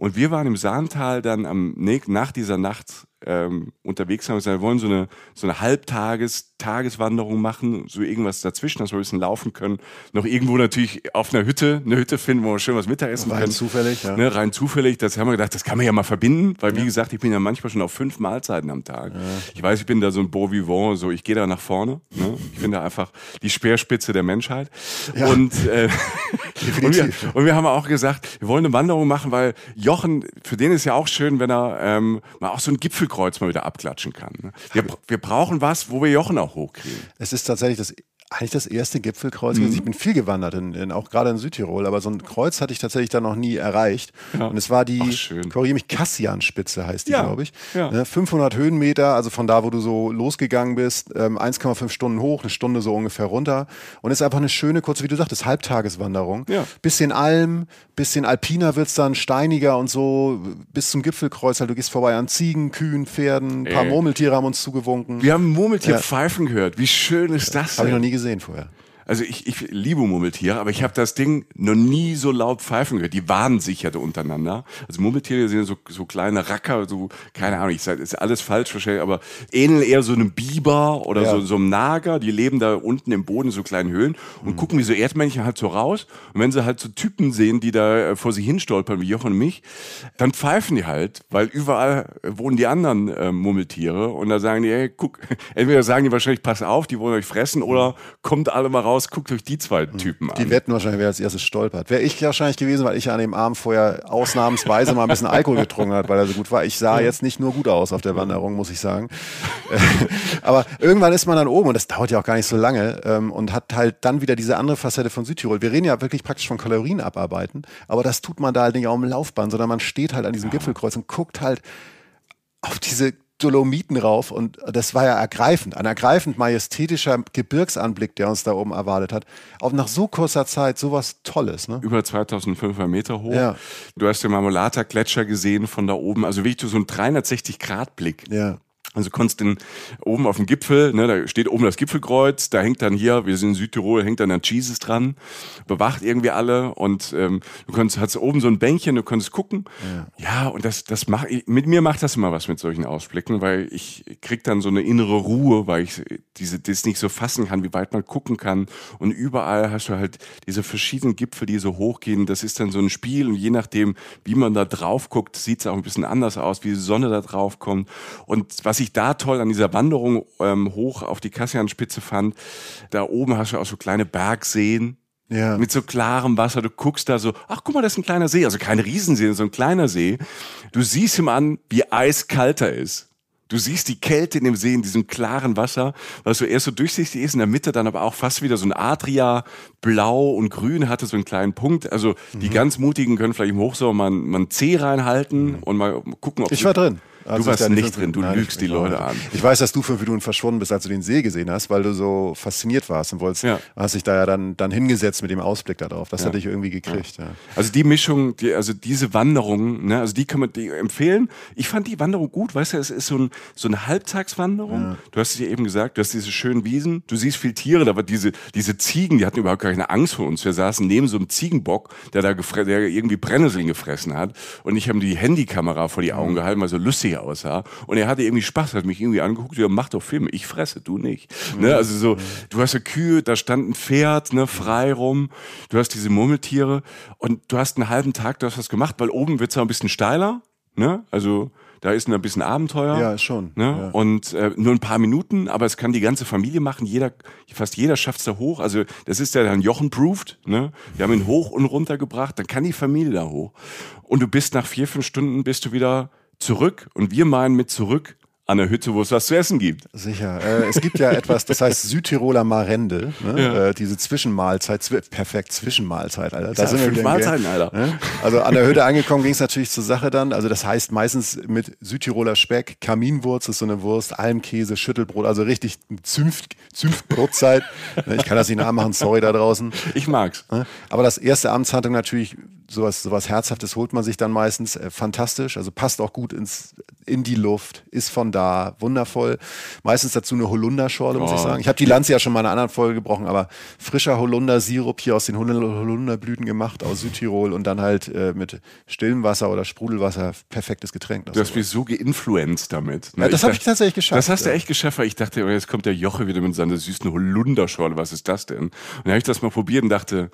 Und wir waren im Sahntal dann am, nach dieser Nacht ähm, unterwegs haben und gesagt, wir wollen so eine, so eine Halbtages, Tageswanderung machen, so irgendwas dazwischen, dass wir ein bisschen laufen können. Noch irgendwo natürlich auf einer Hütte, eine Hütte finden, wo wir schön was Mittagessen Rein können. zufällig, ja. Ne, rein zufällig, das haben wir gedacht, das kann man ja mal verbinden, weil wie gesagt, ich bin ja manchmal schon auf fünf Mahlzeiten am Tag. Ich weiß, ich bin da so ein Beau vivant, so ich gehe da nach vorne. Ne? Ich bin da einfach die Speerspitze der Menschheit. Ja. Und, äh, und, wir, und wir haben auch gesagt, wir wollen eine Wanderung machen, weil Jochen, für den ist ja auch schön, wenn er ähm, mal auch so ein Gipfelkreuz mal wieder abklatschen kann. Ne? Wir, wir brauchen was, wo wir Jochen auch hochkriegen. Es ist tatsächlich das eigentlich das erste Gipfelkreuz. Mhm. Ich bin viel gewandert, in, in, auch gerade in Südtirol, aber so ein Kreuz hatte ich tatsächlich da noch nie erreicht. Und es war die, korrigiere mich, Kassianspitze heißt die, Ja, glaube ich. ja. Ne, 500 Höhenmeter, also von da, wo du so losgegangen bist, ähm, 1,5 Stunden hoch, eine Stunde so ungefähr runter. Und ist einfach eine schöne, kurze, wie du sagtest, Halbtageswanderung. Ja. Bisschen Alm, bisschen alpiner wird's dann, steiniger und so, bis zum Gipfelkreuz. Halt, du gehst vorbei an Ziegen, Kühen, Pferden, ein paar Ey. Murmeltiere haben uns zugewunken. Wir haben ein Murmeltier Ja. pfeifen gehört. Wie schön ist das Habe ich noch nie gesehen vorher. Also ich, ich liebe Murmeltiere, aber ich habe das Ding noch nie so laut pfeifen gehört. Die warnen sich ja da untereinander. Also Murmeltiere sind so, so kleine Racker, so, keine Ahnung, ich sage, ist alles falsch wahrscheinlich, aber ähneln eher so einem Biber oder Ja. so, so einem Nager. Die leben da unten im Boden in so kleinen Höhlen und gucken wie so Erdmännchen halt so raus. Und wenn sie halt so Typen sehen, die da äh, vor sich hin stolpern, wie Jochen und mich, dann pfeifen die halt, weil überall wohnen die anderen äh, Murmeltiere und da sagen die, ey, guck, entweder sagen die wahrscheinlich, pass auf, die wollen euch fressen oder kommt alle mal raus, guckt euch die zwei Typen an. Die wetten wahrscheinlich, wer als erstes stolpert. Wäre ich wahrscheinlich gewesen, weil ich an dem Abend vorher ausnahmsweise mal ein bisschen Alkohol getrunken hat, weil er so gut war. Ich sah jetzt nicht nur gut aus auf der Wanderung, muss ich sagen. Aber irgendwann ist man dann oben und das dauert ja auch gar nicht so lange ähm, und hat halt dann wieder diese andere Facette von Südtirol. Wir reden ja wirklich praktisch von Kalorien abarbeiten, aber das tut man da halt nicht auf dem Laufband, sondern man steht halt an diesem Gipfelkreuz und guckt halt auf diese Dolomiten rauf und das war ja ergreifend, ein ergreifend majestätischer Gebirgsanblick, der uns da oben erwartet hat. Auch nach so kurzer Zeit sowas Tolles, ne? über 2500 Meter hoch. Ja. Du hast den Marmolata-Gletscher gesehen von da oben. Also wirklich so ein 360-Grad-Blick. Ja. Also konntest den oben auf dem Gipfel, ne, da steht oben das Gipfelkreuz, da hängt dann hier, wir sind in Südtirol, hängt dann ein Jesus dran, bewacht irgendwie alle und ähm, du konntest, hast oben so ein Bänkchen, du konntest gucken. Ja, und das, das macht, mit mir macht das immer was mit solchen Ausblicken, weil ich krieg dann so eine innere Ruhe, weil ich diese, das nicht so fassen kann, wie weit man gucken kann. Und überall hast du halt diese verschiedenen Gipfel, die so hochgehen. Das ist dann so ein Spiel und je nachdem, wie man da drauf guckt, sieht es auch ein bisschen anders aus, wie die Sonne da drauf kommt. Und was ich da toll an dieser Wanderung ähm, hoch auf die Kassianspitze fand, da oben hast du auch so kleine Bergseen, Ja. mit so klarem Wasser. Du guckst da so, ach guck mal, das ist ein kleiner See. Also kein Riesensee, so ein kleiner See. Du siehst ihm an, wie eiskalt er ist. Du siehst die Kälte in dem See, in diesem klaren Wasser, was so erst so durchsichtig ist, in der Mitte dann aber auch fast wieder so ein Adria, blau und grün hatte so einen kleinen Punkt. Also die Mhm. ganz Mutigen können vielleicht im Hochsommer mal, mal ein C reinhalten und mal gucken, ob Ich war drin. Du Als ich warst nicht drin, du Nein, lügst die Leute an. Ich weiß, dass du fünf Minuten verschwunden bist, als du den See gesehen hast, weil du so fasziniert warst und wolltest, Ja. hast dich da ja dann, dann hingesetzt mit dem Ausblick da drauf. Das hatte ich irgendwie gekriegt. Ja. Also die Mischung, die, also diese Wanderung, ne, also die kann man die empfehlen. Ich fand die Wanderung gut, weißt du, es ist so, ein, so eine Halbtagswanderung. Du hast es ja eben gesagt, du hast diese schönen Wiesen, du siehst viel Tiere, war diese, diese Ziegen, die hatten überhaupt keine Angst vor uns. Wir saßen neben so einem Ziegenbock, der da der irgendwie Brennnesseln gefressen hat. Und ich habe die Handykamera vor die Augen gehalten, weil so lustig aussah. Und er hatte irgendwie Spaß, hat mich irgendwie angeguckt, ja, mach doch Filme, ich fresse, du nicht. Ne, also so, du hast ja Kühe, da stand ein Pferd, ne, frei rum. Du hast diese Murmeltiere und du hast einen halben Tag, du hast was gemacht, weil oben wird's auch ein bisschen steiler, ne, also da ist ein bisschen Abenteuer. Ja, schon, Ne? ja. Und äh, nur ein paar Minuten, aber es kann die ganze Familie machen. Jeder, fast jeder schafft's da hoch. Also das ist ja dann Jochen-proofed. Ne? Wir haben ihn hoch und runter gebracht. Dann kann die Familie da hoch. Und du bist nach vier, fünf Stunden bist du wieder zurück. Und wir meinen mit zurück an der Hütte, wo es was zu essen gibt. Sicher. Äh, es gibt ja etwas, das heißt Südtiroler Marende, ne? äh, diese Zwischenmahlzeit, zwi perfekt Zwischenmahlzeit, Alter. Da Ja, fünf wieder im Mahlzeiten, Game. Alter. Ne? Also an der Hütte angekommen ging es natürlich zur Sache dann. Also das heißt meistens mit Südtiroler Speck, Kaminwurz ist so eine Wurst, Almkäse, Schüttelbrot, also richtig Zünft, Zünftbrotzeit. Ne, ich kann das nicht nachmachen, sorry da draußen. Ich mag's. Ne? Aber das erste Amtshandlung natürlich sowas, sowas Herzhaftes holt man sich dann meistens. Äh, fantastisch, also passt auch gut ins, in die Luft, ist von da, wundervoll. Meistens dazu eine Holunderschorle, muss oh. ich sagen. Ich habe die Lanze ja schon mal in einer anderen Folge gebrochen, aber frischer Holunder-Sirup hier aus den Holunderblüten gemacht, aus Südtirol und dann halt äh, mit stillem Wasser oder Sprudelwasser, perfektes Getränk. Du hast mich so geinfluenced damit. Ne? Ja, das habe ich tatsächlich geschafft. Das hast du echt geschafft, weil ich dachte, oh, jetzt kommt der Joche wieder mit seiner süßen Holunderschorle, was ist das denn? Und dann habe ich das mal probiert und dachte,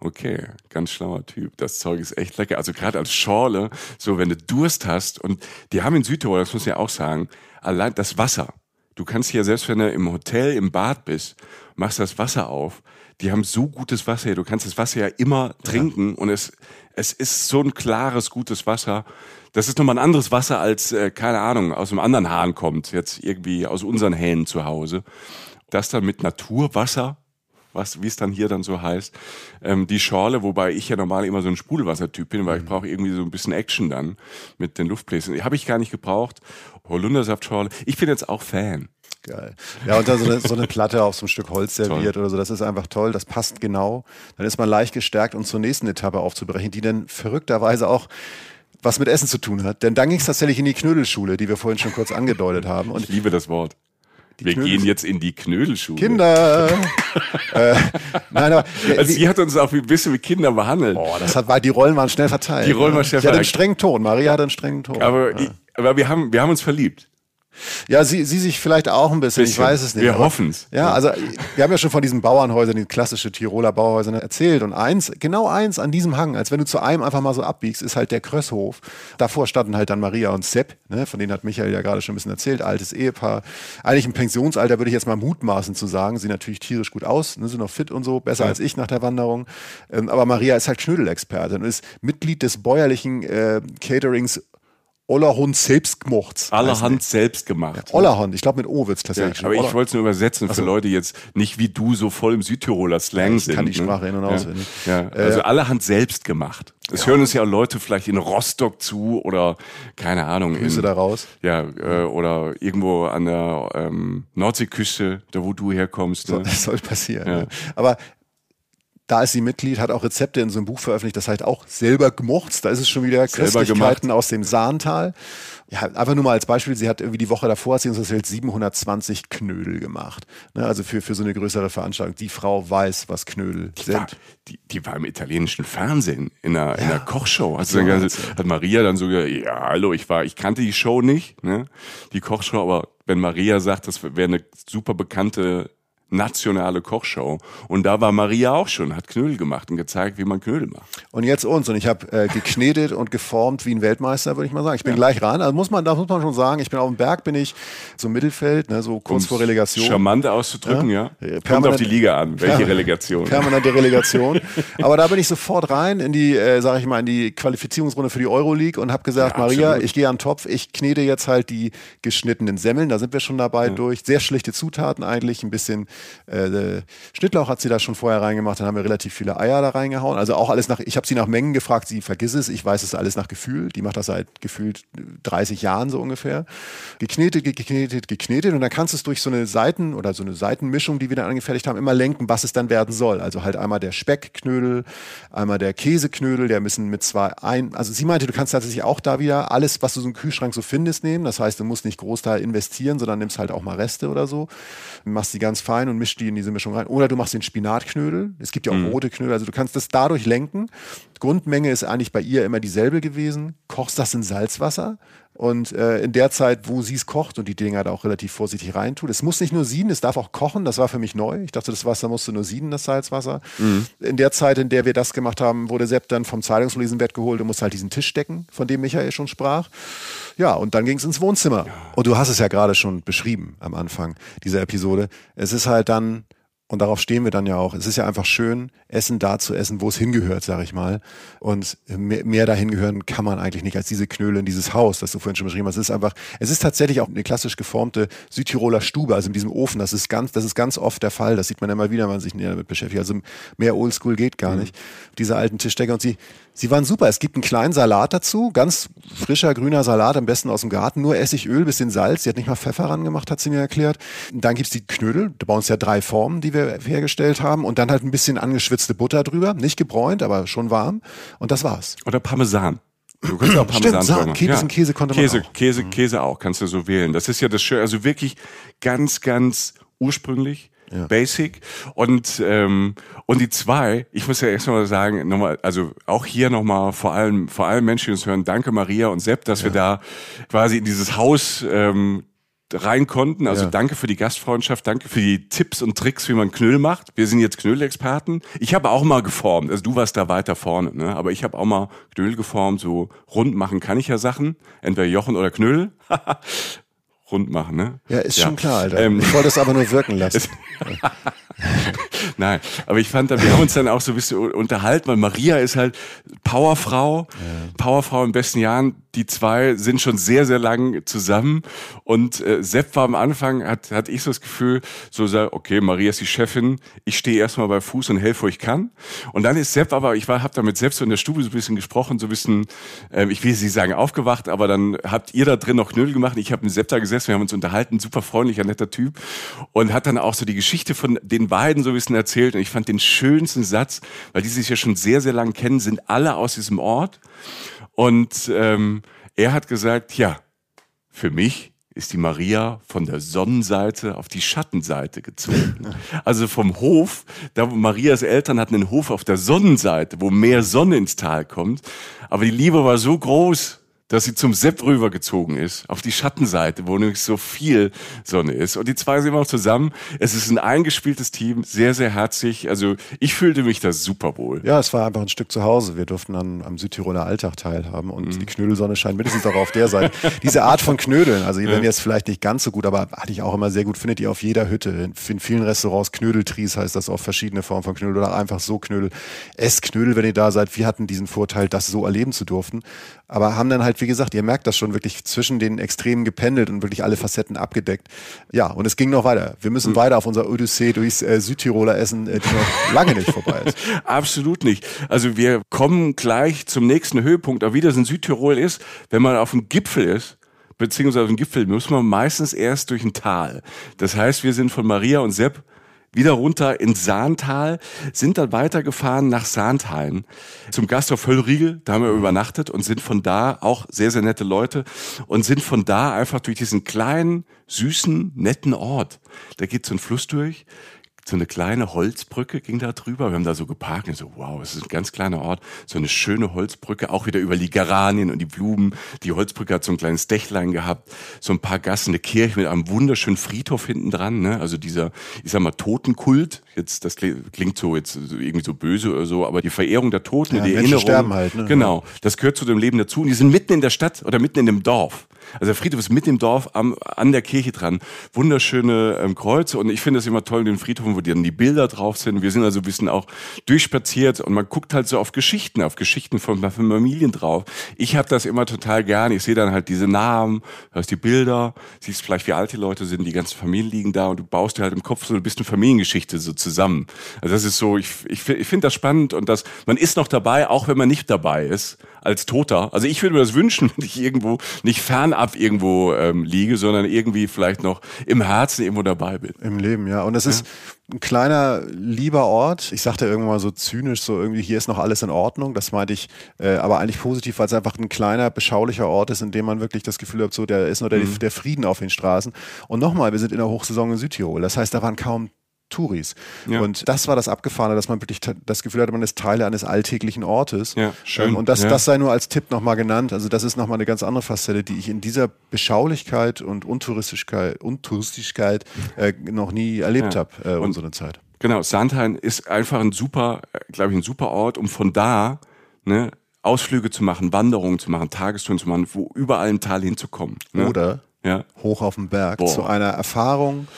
okay, ganz schlauer Typ. Das Zeug ist echt lecker. Also gerade als Schorle, so wenn du Durst hast und die haben in Südtirol, das muss ich ja auch sagen, allein das Wasser. Du kannst hier selbst wenn du im Hotel, im Bad bist, machst das Wasser auf. Die haben so gutes Wasser hier. Du kannst das Wasser ja immer trinken ja. und es, es ist so ein klares, gutes Wasser. Das ist nochmal ein anderes Wasser als, äh, keine Ahnung, aus einem anderen Hahn kommt. Jetzt irgendwie aus unseren Hähnen zu Hause. Das dann mit Naturwasser was, wie es dann hier dann so heißt, ähm, die Schorle, wobei ich ja normal immer so ein Sprudelwassertyp bin, weil ich mhm. brauche irgendwie so ein bisschen Action dann mit den Luftbläschen. Habe ich gar nicht gebraucht. Holundersaftschorle. Ich bin jetzt auch Fan. Geil. Ja, und dann so eine, so eine Platte auf so ein Stück Holz serviert toll. oder so, das ist einfach toll, das passt genau. Dann ist man leicht gestärkt, um zur nächsten Etappe aufzubrechen, die dann verrückterweise auch was mit Essen zu tun hat. Denn dann ging es tatsächlich in die Knödelschule, die wir vorhin schon kurz angedeutet haben. Und ich liebe das Wort. Die wir Knödel gehen jetzt in die Knödelschule. Kinder! äh, nein, aber, also sie hat uns auch ein bisschen wie Kinder behandelt. Boah, das hat, die Rollen waren schnell verteilt. Die Rollen waren schnell verteilt. Sie hat einen strengen Ton. Maria hat einen strengen Ton. Aber, ja. aber wir, haben, wir haben uns verliebt. Ja, sie, sie sich vielleicht auch ein bisschen, bisschen. ich weiß es nicht. Wir hoffen es. Ja, also wir haben ja schon von diesen Bauernhäusern, die klassische Tiroler Bauernhäuser erzählt. Und eins, genau eins an diesem Hang, als wenn du zu einem einfach mal so abbiegst, ist halt der Krösshof. Davor standen halt dann Maria und Sepp, ne, von denen hat Michael ja gerade schon ein bisschen erzählt, altes Ehepaar. Eigentlich im Pensionsalter würde ich jetzt mal mutmaßen zu sagen, sehen natürlich tierisch gut aus, ne, sind noch fit und so, besser ja. als ich nach der Wanderung. Ähm, aber Maria ist halt Knödelexpertin und ist Mitglied des bäuerlichen äh, Caterings Ollerhund selbst gemacht. Allerhand selbst gemacht. Ja, Ollerhand, ich glaube mit O wird es tatsächlich. Ja, aber ich wollte es nur übersetzen für Leute jetzt nicht wie du so voll im Südtiroler Slang ja, sind. kann die ne? Sprache in- und auswendig. Ja. also allerhand selbst gemacht. Es hören uns ja Leute vielleicht in Rostock zu oder keine Ahnung. Grüße in, da raus. Ja, äh, oder irgendwo an der ähm, Nordseeküste, da wo du herkommst. Ne? So, das soll passieren. Ja. Aber da ist sie Mitglied, hat auch Rezepte in so einem Buch veröffentlicht, das heißt auch selber gemocht. Da ist es schon wieder Köstlichkeiten aus dem Sahntal. Ja, einfach nur mal als Beispiel, sie hat irgendwie die Woche davor, hat sie uns erzählt, 720 Knödel gemacht. Ne, also für, für so eine größere Veranstaltung. Die Frau weiß, was Knödel die sind. War, die, die war im italienischen Fernsehen in einer, ja. in einer Kochshow. Also dann, hat Maria dann so gesagt, ja, hallo, ich war, ich kannte die Show nicht, ne? die Kochshow, aber wenn Maria sagt, das wäre eine super bekannte nationale Kochshow. Und da war Maria auch schon, hat Knödel gemacht und gezeigt, wie man Knödel macht. Und jetzt uns. Und ich habe äh, geknetet und geformt wie ein Weltmeister, würde ich mal sagen. Ich bin ja. gleich ran. Also muss man, da muss man schon sagen, ich bin auf dem Berg, bin ich so im Mittelfeld, ne, so kurz Um's vor Relegation. Charmant auszudrücken, ja. ja. Kommt auf die Liga an, welche Relegation. Permanente Relegation. Aber da bin ich sofort rein in die, äh, sage ich mal, in die Qualifizierungsrunde für die Euroleague und habe gesagt, ja, Maria, ich gehe an den Topf, ich knete jetzt halt die geschnittenen Semmeln, da sind wir schon dabei durch. Sehr schlichte Zutaten eigentlich, ein bisschen äh, Schnittlauch hat sie da schon vorher reingemacht, dann haben wir relativ viele Eier da reingehauen. Also auch alles nach, ich habe sie nach Mengen gefragt, sie vergiss es, ich weiß es alles nach Gefühl. Die macht das seit gefühlt 30 Jahren so ungefähr. Geknetet, geknetet, geknetet und dann kannst du es durch so eine Seiten- oder so eine Seitenmischung, die wir dann angefertigt haben, immer lenken, was es dann werden soll. Also halt einmal der Speckknödel, einmal der Käseknödel, der müssen mit zwei ein, also sie meinte, du kannst tatsächlich auch da wieder alles, was du so im Kühlschrank so findest, nehmen. Das heißt, du musst nicht Großteil investieren, sondern nimmst halt auch mal Reste oder so, machst die ganz fein und mischst die in diese Mischung rein. Oder du machst den Spinatknödel. Es gibt ja auch mhm. rote Knödel. Also du kannst das dadurch lenken. Grundmenge ist eigentlich bei ihr immer dieselbe gewesen. Kochst das in Salzwasser und äh, in der Zeit, wo sie es kocht und die Dinger da auch relativ vorsichtig reintut. Es muss nicht nur sieden, es darf auch kochen. Das war für mich neu. Ich dachte, das Wasser musste nur sieden, das Salzwasser. Mhm. In der Zeit, in der wir das gemacht haben, wurde Sepp dann vom Zeitungslesenbett geholt und musste halt diesen Tisch decken, von dem Michael schon sprach. Ja, und dann ging es ins Wohnzimmer. Und du hast es ja gerade schon beschrieben am Anfang dieser Episode. Es ist halt dann und darauf stehen wir dann ja auch. Es ist ja einfach schön, Essen da zu essen, wo es hingehört, sag ich mal. Und mehr, mehr dahin gehören kann man eigentlich nicht als diese Knöle in dieses Haus, das du vorhin schon beschrieben hast. Es ist einfach, es ist tatsächlich auch eine klassisch geformte Südtiroler Stube, also in diesem Ofen. Das ist ganz, das ist ganz oft der Fall. Das sieht man immer wieder, wenn man sich näher damit beschäftigt. Also mehr Oldschool geht gar mhm. nicht. Diese alten Tischdecker und sie, Sie waren super. Es gibt einen kleinen Salat dazu, ganz frischer grüner Salat, am besten aus dem Garten, nur Essigöl, bisschen Salz. Sie hat nicht mal Pfeffer ran gemacht, hat sie mir erklärt. Dann gibt's die Knödel, da bei uns ja drei Formen, die wir hergestellt haben und dann halt ein bisschen angeschwitzte Butter drüber, nicht gebräunt, aber schon warm und das war's. Oder Parmesan. Du kannst auch Parmesan Stimmt, Käse, machen. Käse konnte man Käse, auch. Käse, Käse auch, kannst du so wählen. Das ist ja das Schöne, also wirklich ganz, ganz ursprünglich. Basic und ähm, und die zwei, ich muss ja erstmal sagen, nochmal, also auch hier nochmal vor allem vor allem Menschen, die uns hören, danke Maria und Sepp, dass wir da quasi in dieses Haus ähm, rein konnten. Also Ja. danke für die Gastfreundschaft, danke für die Tipps und Tricks, wie man Knödel macht. Wir sind jetzt Knödelexperten. Ich habe auch mal geformt. Also du warst da weiter vorne, ne? Aber ich habe auch mal Knödel geformt. So rund machen kann ich ja Sachen. Entweder Jochen oder Knödel. rund machen, ne? Ja, ist schon klar, Alter. Ähm, ich wollte es aber nur wirken lassen. Nein, aber ich fand, wir haben uns dann auch so ein bisschen unterhalten, weil Maria ist halt Powerfrau, Powerfrau in besten Jahren. Die zwei sind schon sehr, sehr lang zusammen. Und äh, Sepp war am Anfang, hat, hat ich so das Gefühl, so sag, okay, Maria ist die Chefin, ich stehe erstmal bei Fuß und helfe, wo ich kann. Und dann ist Sepp aber, ich war, hab da mit Sepp so in der Stube so ein bisschen gesprochen, so ein bisschen, ähm, ich will sie sagen aufgewacht, aber dann habt ihr da drin noch Knödel gemacht. Ich habe mit Sepp da gesessen, wir haben uns unterhalten, super freundlicher, netter Typ. Und hat dann auch so die Geschichte von den beiden so ein bisschen erzählt. Und ich fand den schönsten Satz, weil die sich ja schon sehr, sehr lang kennen, sind alle aus diesem Ort. Und ähm, er hat gesagt, ja, für mich ist die Maria von der Sonnenseite auf die Schattenseite gezogen. Also vom Hof, da wo Marias Eltern hatten einen Hof auf der Sonnenseite, wo mehr Sonne ins Tal kommt. Aber die Liebe war so groß, dass sie zum Sepp rübergezogen ist, auf die Schattenseite, wo nämlich so viel Sonne ist. Und die zwei sind auch zusammen. Es ist ein eingespieltes Team, sehr, sehr herzlich. Also ich fühlte mich da super wohl. Ja, es war einfach ein Stück zu Hause. Wir durften dann am Südtiroler Alltag teilhaben und Mhm. die Knödelsonne scheint mindestens auch auf der Seite. Diese Art von Knödeln, also ihr werdet jetzt vielleicht nicht ganz so gut, aber hatte ich auch immer sehr gut, findet ihr auf jeder Hütte. In, vielen Restaurants Knödeltries heißt das auch verschiedene Formen von Knödel oder einfach so Knödel. Esst Knödel, wenn ihr da seid. Wir hatten diesen Vorteil, das so erleben zu dürfen. Aber haben dann halt, wie gesagt, ihr merkt das schon wirklich zwischen den Extremen gependelt und wirklich alle Facetten abgedeckt. Ja, und es ging noch weiter. Wir Mhm. müssen weiter auf unserer Odyssee durchs äh, Südtiroler Essen, äh, die noch lange nicht vorbei ist. Absolut nicht. Also wir kommen gleich zum nächsten Höhepunkt, aber wie das in Südtirol ist, wenn man auf dem Gipfel ist, beziehungsweise auf dem Gipfel muss man meistens erst durch ein Tal. Das heißt, wir sind von Maria und Sepp wieder runter ins Sahntal, sind dann weitergefahren nach Sahntheim zum Gasthof Höllriegel, da haben wir übernachtet und sind von da auch sehr, sehr nette Leute und sind von da einfach durch diesen kleinen, süßen, netten Ort. Da geht so ein Fluss durch, so eine kleine Holzbrücke ging da drüber. Wir haben da so geparkt und so, wow, es ist ein ganz kleiner Ort. So eine schöne Holzbrücke, auch wieder über die Geranien und die Blumen. Die Holzbrücke hat so ein kleines Dächlein gehabt, so ein paar Gassen, eine Kirche mit einem wunderschönen Friedhof hinten dran. Ne? Also dieser, ich sag mal, Totenkult. Jetzt, das klingt so jetzt irgendwie so böse oder so, aber die Verehrung der Toten, Ja, die Menschen Erinnerung. sterben halt, ne? Genau, das gehört zu dem Leben dazu. Und die sind mitten in der Stadt oder mitten in dem Dorf. Also der Friedhof ist mitten im Dorf am, an der Kirche dran. Wunderschöne ähm, Kreuze. Und ich finde das immer toll den Friedhofen, wo dann die Bilder drauf sind. Wir sind also ein bisschen auch durchspaziert und man guckt halt so auf Geschichten, auf Geschichten von, von Familien drauf. Ich habe das immer total gern. Ich sehe dann halt diese Namen, hörst die Bilder, siehst vielleicht, wie alt die Leute sind, die ganzen Familien liegen da und du baust dir halt im Kopf so ein bisschen Familiengeschichte so zusammen. Also das ist so, ich, ich, ich finde das spannend und das, man ist noch dabei, auch wenn man nicht dabei ist, als Toter. Also ich würde mir das wünschen, wenn ich irgendwo nicht fernab irgendwo ähm, liege, sondern irgendwie vielleicht noch im Herzen irgendwo dabei bin. Im Leben, ja. Und es ist ein kleiner, lieber Ort. Ich sagte irgendwann mal so zynisch, so irgendwie, hier ist noch alles in Ordnung. Das meinte ich äh, aber eigentlich positiv, weil es einfach ein kleiner, beschaulicher Ort ist, in dem man wirklich das Gefühl hat, so, der ist nur der, der Frieden auf den Straßen. Und nochmal, wir sind in der Hochsaison in Südtirol. Das heißt, da waren kaum Touris. Ja. Und das war das Abgefahrene, dass man wirklich das Gefühl hatte, man ist Teile eines alltäglichen Ortes. Ja, schön. Und das, Ja. das sei nur als Tipp nochmal genannt. Also das ist nochmal eine ganz andere Facette, die ich in dieser Beschaulichkeit und Untouristigkeit, Untouristigkeit äh, noch nie erlebt Ja. habe, äh, Und- unsere Zeit. Genau, Sandheim ist einfach ein super, glaube ich, ein super Ort, um von da ne, Ausflüge zu machen, Wanderungen zu machen, Tagestouren zu machen, wo überall im Tal hinzukommen. Ne? Oder ja. hoch auf den Berg Boah. zu einer Erfahrung,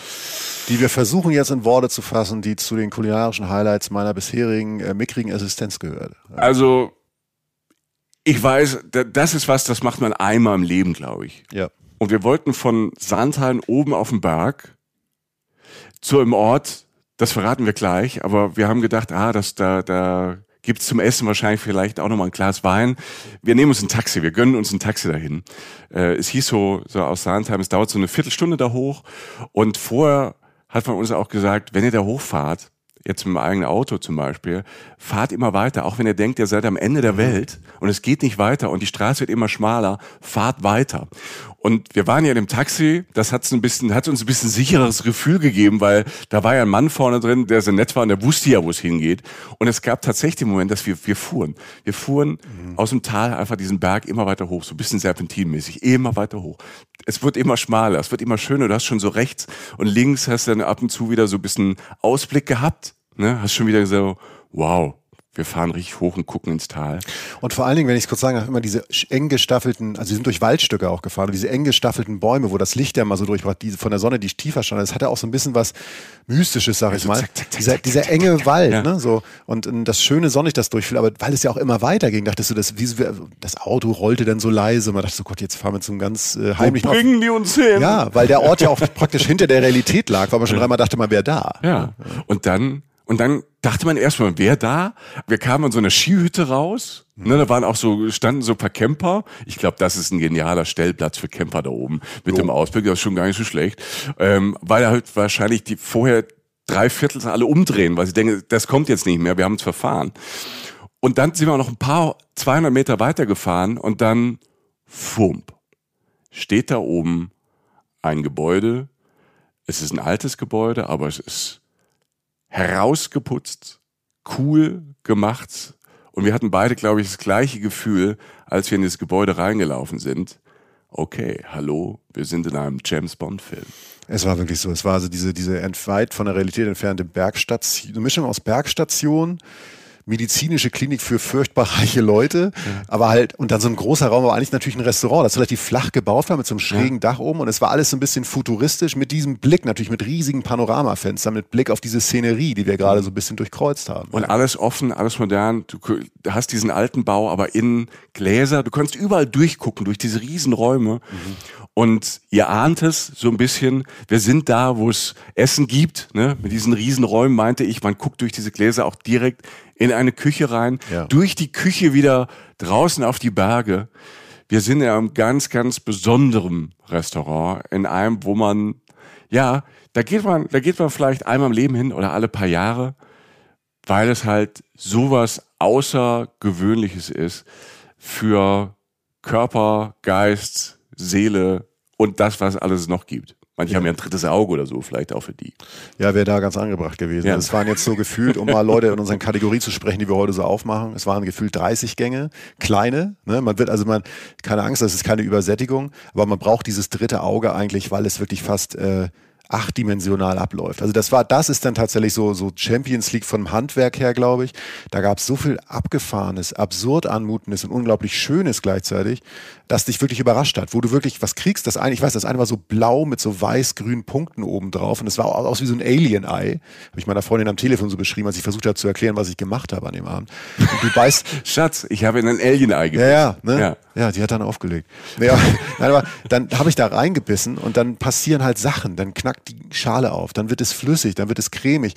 die wir versuchen jetzt in Worte zu fassen, die zu den kulinarischen Highlights meiner bisherigen äh, mickrigen Existenz gehört. Also ich weiß, da- das ist was, das macht man einmal im Leben, glaube ich. Ja. Und wir wollten von Sandheim oben auf dem Berg zu einem Ort, das verraten wir gleich, aber wir haben gedacht, ah, das, da, da gibt's zum Essen wahrscheinlich vielleicht auch nochmal ein Glas Wein. Wir nehmen uns ein Taxi, wir gönnen uns ein Taxi dahin. Äh, es hieß so, so aus Sandheim, es dauert so eine Viertelstunde da hoch und vorher hat man uns auch gesagt, wenn ihr da hochfahrt, jetzt mit dem eigenen Auto zum Beispiel, fahrt immer weiter, auch wenn ihr denkt, ihr seid am Ende der Welt und es geht nicht weiter und die Straße wird immer schmaler, fahrt weiter. Und wir waren ja in dem Taxi, das hat ein bisschen, hat uns ein bisschen sicheres Gefühl gegeben, weil da war ja ein Mann vorne drin, der sehr nett war und der wusste ja, wo es hingeht. Und es gab tatsächlich den Moment, dass wir, wir fuhren. Wir fuhren mhm. aus dem Tal einfach diesen Berg immer weiter hoch, so ein bisschen serpentinmäßig, immer weiter hoch. Es wird immer schmaler, es wird immer schöner. Du hast schon so rechts und links hast dann ab und zu wieder so ein bisschen Ausblick gehabt. Ne? Hast schon wieder so, wow, wir fahren richtig hoch und gucken ins Tal. Und vor allen Dingen, wenn ich es kurz sagen darf, immer diese eng gestaffelten, also sie sind durch Waldstücke auch gefahren, diese eng gestaffelten Bäume, wo das Licht ja mal so durchbracht, die von der Sonne, die tiefer stand, das hatte auch so ein bisschen was Mystisches, sag ich mal. Zack, zack, zack, dieser, dieser enge Wald, ja. ne, so. Und, und das schöne Sonnenlicht, das durchfiel, aber weil es ja auch immer weiterging, dachtest du, das, wie, das Auto rollte dann so leise, man dachte so, Gott, jetzt fahren wir zum ganz äh, heimlichen... Wo bringen die uns hin? Ja, weil der Ort ja auch praktisch hinter der Realität lag, weil man schon dreimal dachte, man wäre da. Ja, und dann und dann dachte man erstmal, wer da? Wir kamen in so einer Skihütte raus. Ne, da waren auch so, standen so ein paar Camper. Ich glaube, das ist ein genialer Stellplatz für Camper da oben mit jo. dem Ausblick. Das ist schon gar nicht so schlecht. Ähm, weil halt wahrscheinlich die vorher drei Viertel alle umdrehen, weil sie denken, das kommt jetzt nicht mehr, wir haben uns verfahren. Und dann sind wir noch ein paar, 200 Meter weiter gefahren und dann, fump, steht da oben ein Gebäude. Es ist ein altes Gebäude, aber es ist herausgeputzt, cool gemacht. Und wir hatten beide, glaube ich, das gleiche Gefühl, als wir in das Gebäude reingelaufen sind. Okay, hallo, wir sind in einem James Bond-Film. Es war wirklich so. Es war also diese, diese weit von der Realität entfernte Bergstation, eine Mischung aus Bergstation, medizinische Klinik für furchtbar reiche Leute, ja. aber halt, und dann so ein großer Raum, aber eigentlich natürlich ein Restaurant, das relativ flach gebaut war mit so einem schrägen ja. Dach oben und es war alles so ein bisschen futuristisch mit diesem Blick, natürlich mit riesigen Panoramafenstern, mit Blick auf diese Szenerie, die wir gerade so ein bisschen durchkreuzt haben. Und alles offen, alles modern, du hast diesen alten Bau, aber innen Gläser, du kannst überall durchgucken, durch diese riesen Räume. Mhm. Und ihr ahnt es so ein bisschen, wir sind da, wo es Essen gibt. Ne? Mit diesen Riesenräumen meinte ich, man guckt durch diese Gläser auch direkt in eine Küche rein, ja. durch die Küche wieder draußen auf die Berge. Wir sind in einem ganz, ganz besonderen Restaurant, in einem, wo man, ja, da geht man, da geht man vielleicht einmal im Leben hin oder alle paar Jahre, weil es halt sowas Außergewöhnliches ist für Körper, Geist, Seele und das, was alles noch gibt. Manche ja. haben ja ein drittes Auge oder so, vielleicht auch für die. Ja, wäre da ganz angebracht gewesen. Ja. Es waren jetzt so gefühlt, um mal Leute in unseren Kategorien zu sprechen, die wir heute so aufmachen. Es waren gefühlt 30 Gänge, kleine. Ne? Man wird also man, keine Angst, das ist keine Übersättigung, aber man braucht dieses dritte Auge eigentlich, weil es wirklich fast äh, achtdimensional abläuft. Also das war, das ist dann tatsächlich so, so Champions League vom Handwerk her, glaube ich. Da gab es so viel Abgefahrenes, absurd Anmutendes und unglaublich Schönes gleichzeitig, das dich wirklich überrascht hat, wo du wirklich was kriegst. Das eine, ich weiß, das eine war so blau mit so weiß-grünen Punkten oben drauf und es war aus wie so ein Alien-Ei. Habe ich meiner Freundin am Telefon so beschrieben, als ich versucht habe zu erklären, was ich gemacht habe an dem Abend. Und du beißt. Schatz, ich habe in ein Alien-Ei gebissen. Ja, ja, ne? ja. Ja, die hat dann aufgelegt. Ja, nein, aber dann habe ich da reingebissen und dann passieren halt Sachen. Dann knackt die Schale auf, dann wird es flüssig, dann wird es cremig.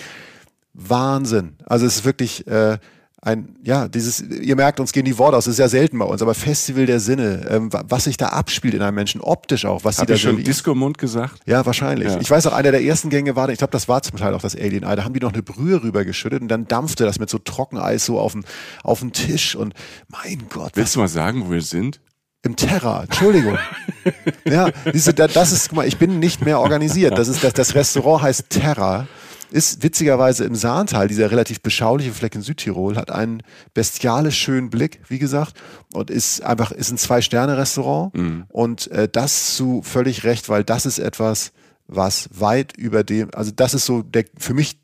Wahnsinn. Also es ist wirklich, äh, ein, ja, dieses, ihr merkt, uns gehen die Worte aus, das ist ja selten bei uns, aber Festival der Sinne, ähm, was sich da abspielt in einem Menschen, optisch auch, was Hab sie da schon Disco Mund gesagt? Ja, wahrscheinlich. Ja. Ich weiß auch, einer der ersten Gänge war, ich glaube, das war zum Teil auch das Alien Eye, da haben die noch eine Brühe rübergeschüttet und dann dampfte das mit so Trockeneis so auf den, auf den Tisch und mein Gott. Willst du mal sagen, wo wir sind? Im Terra, Entschuldigung. ja, diese, das ist, guck mal, ich bin nicht mehr organisiert. Das ist, das, das Restaurant heißt Terra ist witzigerweise im Saantal, dieser relativ beschauliche Fleck in Südtirol, hat einen bestialisch schönen Blick, wie gesagt, und ist einfach, ist ein Zwei-Sterne-Restaurant. Mhm. Und äh, das zu völlig recht, weil das ist etwas, was weit über dem, also das ist so der, für mich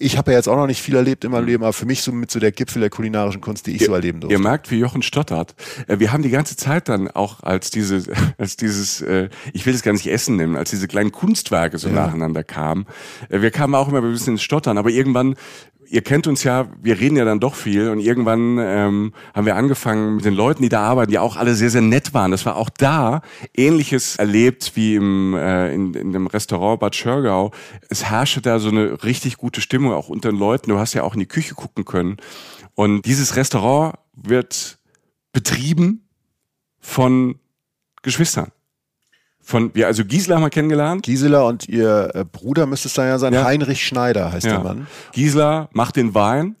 ich habe ja jetzt auch noch nicht viel erlebt in meinem mhm. Leben, aber für mich so mit so der Gipfel der kulinarischen Kunst, die ich ihr, so erleben durfte. Ihr merkt, wie Jochen stottert. Äh, wir haben die ganze Zeit dann auch als diese, als dieses, äh, ich will es gar nicht Essen nennen, als diese kleinen Kunstwerke so ja. nacheinander kamen. Äh, wir kamen auch immer ein bisschen ins Stottern, aber irgendwann ihr kennt uns ja, wir reden ja dann doch viel und irgendwann ähm, haben wir angefangen mit den Leuten, die da arbeiten, die auch alle sehr, sehr nett waren. Das war auch da ähnliches erlebt wie im, äh, in, in dem Restaurant Bad Schörgau. Es herrschte da so eine richtig gute Stimmung auch unter den Leuten. Du hast ja auch in die Küche gucken können. Und dieses Restaurant wird betrieben von Geschwistern von, wir, also Gisela haben wir kennengelernt. Gisela und ihr äh, Bruder müsste es dann ja sein, Ja. Heinrich Schneider heißt Ja. der Mann. Gisela macht den Wein,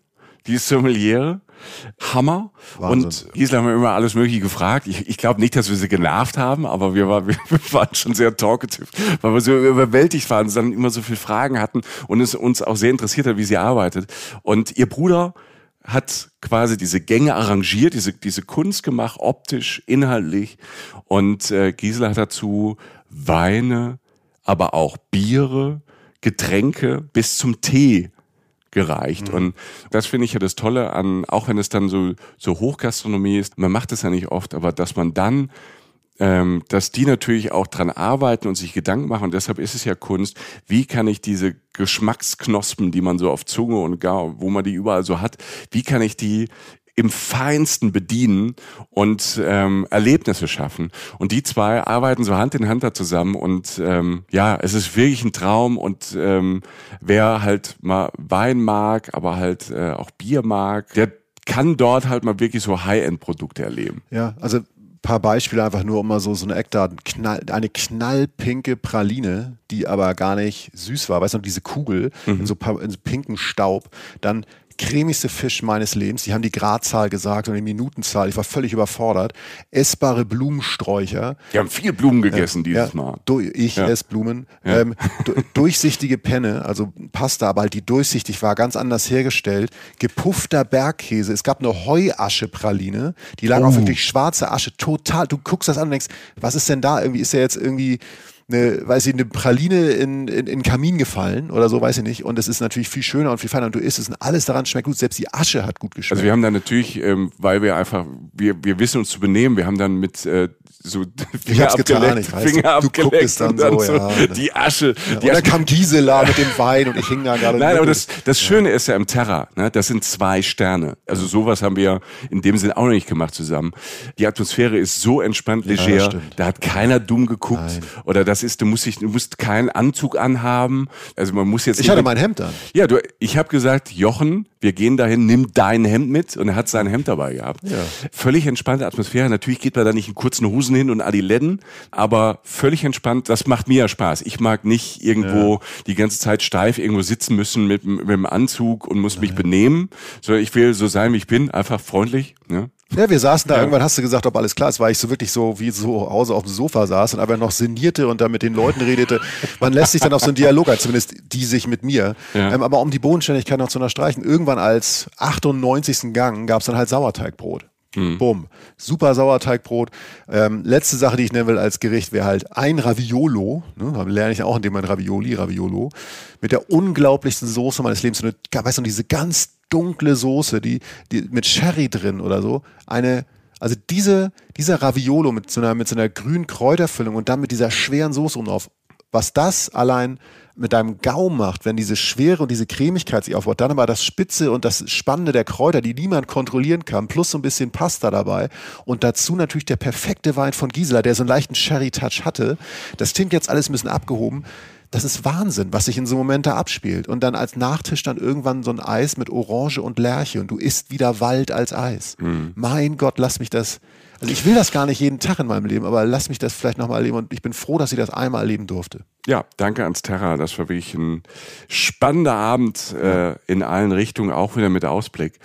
die ist Sommeliere. Hammer. Wahnsinn. Und Gisela haben wir immer alles Mögliche gefragt. Ich, ich glaube nicht, dass wir sie genervt haben, aber wir, war, wir waren schon sehr talkative, weil wir so überwältigt waren, dann immer so viele Fragen hatten und es uns auch sehr interessiert hat, wie sie arbeitet. Und ihr Bruder hat quasi diese Gänge arrangiert, diese, diese Kunst gemacht, optisch, inhaltlich. Und äh, Gisela hat dazu Weine, aber auch Biere, Getränke bis zum Tee gereicht. Und das finde ich ja das Tolle an, auch wenn es dann so, so Hochgastronomie ist, man macht es ja nicht oft, aber dass man dann ähm, dass die natürlich auch dran arbeiten und sich Gedanken machen. Und deshalb ist es ja Kunst. Wie kann ich diese Geschmacksknospen, die man so auf Zunge und gar, wo man die überall so hat, wie kann ich die im Feinsten bedienen und ähm, Erlebnisse schaffen. Und die zwei arbeiten so Hand in Hand da zusammen und ähm, ja, es ist wirklich ein Traum und ähm, wer halt mal Wein mag, aber halt äh, auch Bier mag, der kann dort halt mal wirklich so High-End-Produkte erleben. Ja, also paar Beispiele einfach nur um mal so, so eine Eckdaten. Knall, eine knallpinke Praline, die aber gar nicht süß war. Weißt du, diese Kugel in, so, in so pinken Staub. Dann cremigste Fisch meines Lebens. Die haben die Gradzahl gesagt und die Minutenzahl. Ich war völlig überfordert. Essbare Blumensträucher. Die haben viel Blumen gegessen dieses Ja, Mal. ich Ja. esse Blumen. Ähm, du, durchsichtige Penne, also Pasta, aber halt die durchsichtig war, ganz anders hergestellt. Gepuffter Bergkäse. Es gab eine Heuaschepraline, die lag Oh. auf wirklich schwarze Asche. Total, du guckst das an und denkst, was ist denn da? Irgendwie ist ja jetzt irgendwie eine, weiß ich, eine Praline in, in, in Kamin gefallen oder so, weiß ich nicht. Und es ist natürlich viel schöner und viel feiner und du isst es und alles daran schmeckt gut. Selbst die Asche hat gut geschmeckt. Also wir haben dann natürlich, ähm, weil wir einfach, wir, wir wissen uns zu benehmen, wir haben dann mit äh, so Finger hab's getan, abgeleckt, ich weiß. Finger Du guckst dann und dann so, so, ja. die Asche. ja, die und dann Asche kam Gisela mit dem Wein und ich hing da gerade. Nein, aber das, das Schöne ist ja im Terra, ne? das sind zwei Sterne. Also sowas haben wir in dem Sinn auch noch nicht gemacht zusammen. Die Atmosphäre ist so entspannt, leger, stimmt. da hat keiner dumm geguckt. Nein. Oder das ist, du musst, dich, du musst keinen Anzug anhaben. Also man muss jetzt ich hatte mein Hemd an. Ja, du, ich habe gesagt, Jochen, wir gehen dahin, nimm dein Hemd mit. Und er hat sein Hemd dabei gehabt. Ja. Völlig entspannte Atmosphäre. Natürlich geht man da nicht in kurzen Hosen hin und Adiletten, aber völlig entspannt. Das macht mir ja Spaß. Ich mag nicht irgendwo die ganze Zeit steif irgendwo sitzen müssen mit, dem- mit dem Anzug und muss mich benehmen, sondern ich will so sein, wie ich bin, einfach freundlich. Ne? Ja, wir saßen da, irgendwann hast du gesagt, ob alles klar ist, weil ich so wirklich so wie so Hause auf dem Sofa saß und aber noch sinnierte und da mit den Leuten redete. Man lässt sich dann auf so einen Dialog ein, zumindest die sich mit mir. Ja. Ähm, aber um die Bodenständigkeit noch zu unterstreichen, irgendwann als 98. Gang gab es dann halt Sauerteigbrot. Bumm. Super Sauerteigbrot. Ähm, letzte Sache, die ich nennen will als Gericht, wäre halt ein Raviolo. Ne, da lerne ich auch in dem ein Ravioli, Raviolo. Mit der unglaublichsten Soße meines Lebens. So eine, weißt du, diese ganz dunkle Soße, die, die mit Sherry drin oder so. Eine, also diese, dieser Raviolo mit so einer, mit so einer grünen Kräuterfüllung und dann mit dieser schweren Soße oben drauf. Was das allein mit deinem Gaumen macht, wenn diese Schwere und diese Cremigkeit sich aufbaut, dann aber das Spitze und das Spannende der Kräuter, die niemand kontrollieren kann, plus so ein bisschen Pasta dabei und dazu natürlich der perfekte Wein von Gisela, der so einen leichten Sherry-Touch hatte. Das klingt jetzt alles ein bisschen abgehoben. Das ist Wahnsinn, was sich in so einem Moment da abspielt. Und dann als Nachtisch dann irgendwann so ein Eis mit Orange und Lerche und du isst wieder Wald als Eis. Mein Gott, lass mich das. Also ich will das gar nicht jeden Tag in meinem Leben, aber lass mich das vielleicht nochmal erleben und ich bin froh, dass ich das einmal erleben durfte. Ja, danke ans Terra. Das war wirklich ein spannender Abend äh, in allen Richtungen, auch wieder mit Ausblick.